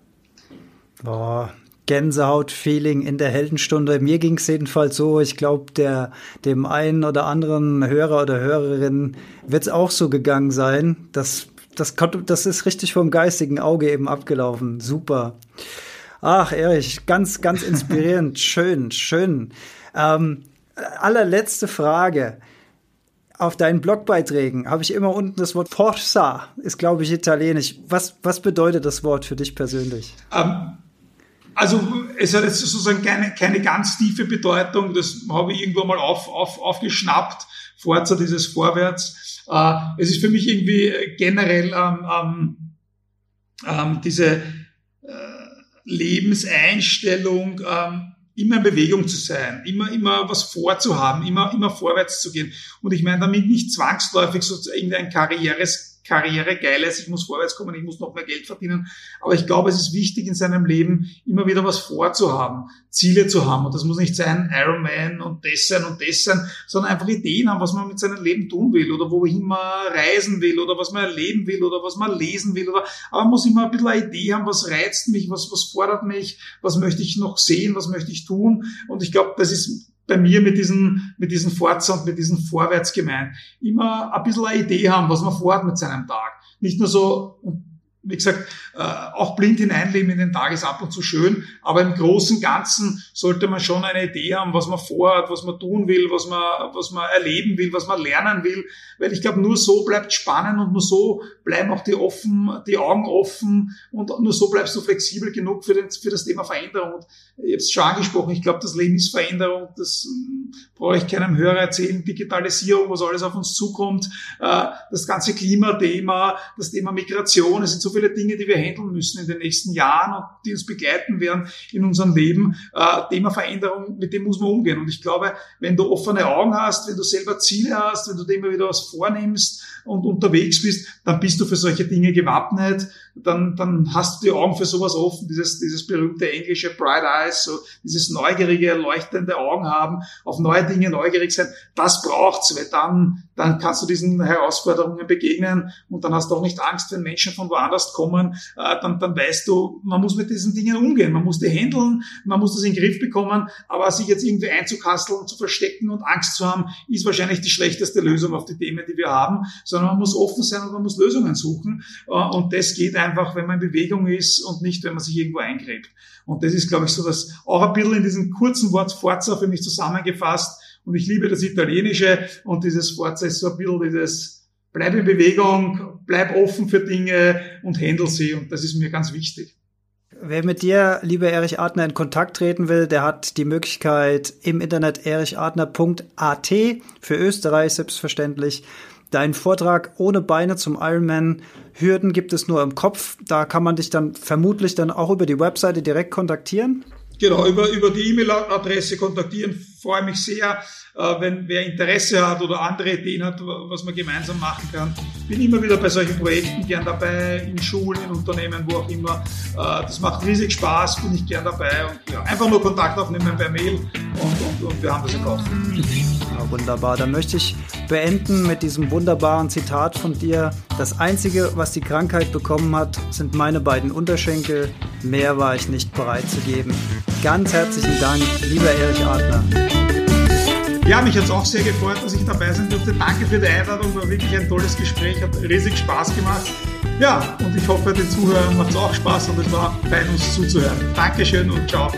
Boah, Gänsehaut-Feeling in der Heldenstunde. Mir ging es jedenfalls so, ich glaube, der dem einen oder anderen Hörer oder Hörerin wird es auch so gegangen sein. Das, das, das ist richtig vom geistigen Auge eben abgelaufen. Super. Ach, Erich, ganz, ganz inspirierend. schön, schön. Ähm, allerletzte Frage. Auf deinen Blogbeiträgen habe ich immer unten das Wort Forza, ist glaube ich italienisch. Was, was bedeutet das Wort für dich persönlich? Um ähm, also es hat jetzt sozusagen keine, keine ganz tiefe Bedeutung, das habe ich irgendwo mal auf, auf, aufgeschnappt, Forza, dieses Vorwärts. Äh, es ist für mich irgendwie generell ähm, ähm, ähm, diese äh, Lebenseinstellung, ähm, immer in Bewegung zu sein, immer, immer was vorzuhaben, immer, immer vorwärts zu gehen. Und ich meine damit nicht zwangsläufig so irgendein Karrieres Karriere geil ist, ich muss vorwärts kommen, ich muss noch mehr Geld verdienen. Aber ich glaube, es ist wichtig in seinem Leben immer wieder was vorzuhaben, Ziele zu haben. Und das muss nicht sein Ironman und das sein und das sein, sondern einfach Ideen haben, was man mit seinem Leben tun will oder wohin man reisen will oder was man erleben will oder was man lesen will. Oder, aber man muss immer ein bisschen eine Idee haben, was reizt mich, was, was fordert mich, was möchte ich noch sehen, was möchte ich tun. Und ich glaube, das ist bei mir mit diesen, mit diesen Forza und mit diesen Vorwärts gemeint. Immer ein bisschen eine Idee haben, was man vorhat mit seinem Tag. Nicht nur so, wie gesagt, äh, auch blind hineinleben in den Tag ist ab und zu schön, aber im Großen Ganzen sollte man schon eine Idee haben, was man vorhat, was man tun will, was man, was man erleben will, was man lernen will, weil ich glaube, nur so bleibt spannend und nur so bleiben auch die offen, die Augen offen und nur so bleibst du flexibel genug für, den, für das Thema Veränderung. Und ich habe es schon angesprochen, ich glaube, das Leben ist Veränderung, das hm, brauche ich keinem Hörer erzählen, Digitalisierung, was alles auf uns zukommt, äh, das ganze Klimathema, das Thema Migration, es sind so viele Dinge, die wir handeln müssen in den nächsten Jahren und die uns begleiten werden in unserem Leben. Äh, Thema Veränderung, mit dem muss man umgehen. Und ich glaube, wenn du offene Augen hast, wenn du selber Ziele hast, wenn du dir immer wieder was vornimmst und unterwegs bist, dann bist du für solche Dinge gewappnet. Dann, dann hast du die Augen für sowas offen, dieses, dieses berühmte englische Bright Eyes, so dieses neugierige, leuchtende Augen haben, auf neue Dinge neugierig sein. Das braucht's, weil dann, dann kannst du diesen Herausforderungen begegnen und dann hast du auch nicht Angst, wenn Menschen von woanders kommen, äh, dann, dann weißt du, man muss mit diesen Dingen umgehen, man muss die handeln, man muss das in den Griff bekommen, aber sich jetzt irgendwie einzukasteln, zu verstecken und Angst zu haben, ist wahrscheinlich die schlechteste Lösung auf die Themen, die wir haben, sondern man muss offen sein und man muss Lösungen suchen. Äh, und das geht einfach, wenn man in Bewegung ist und nicht, wenn man sich irgendwo eingräbt. Und das ist, glaube ich, so das auch ein bisschen in diesem kurzen Wort Forza für mich zusammengefasst. Und ich liebe das Italienische und dieses Forza ist so ein bisschen dieses bleib in Bewegung, bleib offen für Dinge und handle sie. Und das ist mir ganz wichtig. Wer mit dir, lieber Erich Adner, in Kontakt treten will, der hat die Möglichkeit im Internet erichartner.at für Österreich selbstverständlich. Dein Vortrag ohne Beine zum Ironman. Hürden gibt es nur im Kopf. Da kann man dich dann vermutlich dann auch über die Webseite direkt kontaktieren. Genau, über, über die E-Mail-Adresse kontaktieren. Freue mich sehr, äh, wenn wer Interesse hat oder andere Ideen hat, was man gemeinsam machen kann. Bin immer wieder bei solchen Projekten gern dabei, in Schulen, in Unternehmen, wo auch immer. Äh, das macht riesig Spaß, bin ich gern dabei. Und ja, einfach nur Kontakt aufnehmen per Mail und, und, und wir haben das im Kopf. Ja, wunderbar. Dann möchte ich beenden mit diesem wunderbaren Zitat von dir. Das Einzige, was die Krankheit bekommen hat, sind meine beiden Unterschenkel. Mehr war ich nicht bereit zu geben. Ganz herzlichen Dank, lieber Erich Adler. Ja, mich hat es auch sehr gefreut, dass ich dabei sein durfte. Danke für die Einladung, war wirklich ein tolles Gespräch, hat riesig Spaß gemacht. Ja, und ich hoffe, den Zuhörern macht es auch Spaß und es war fein, uns zuzuhören. Dankeschön und ciao.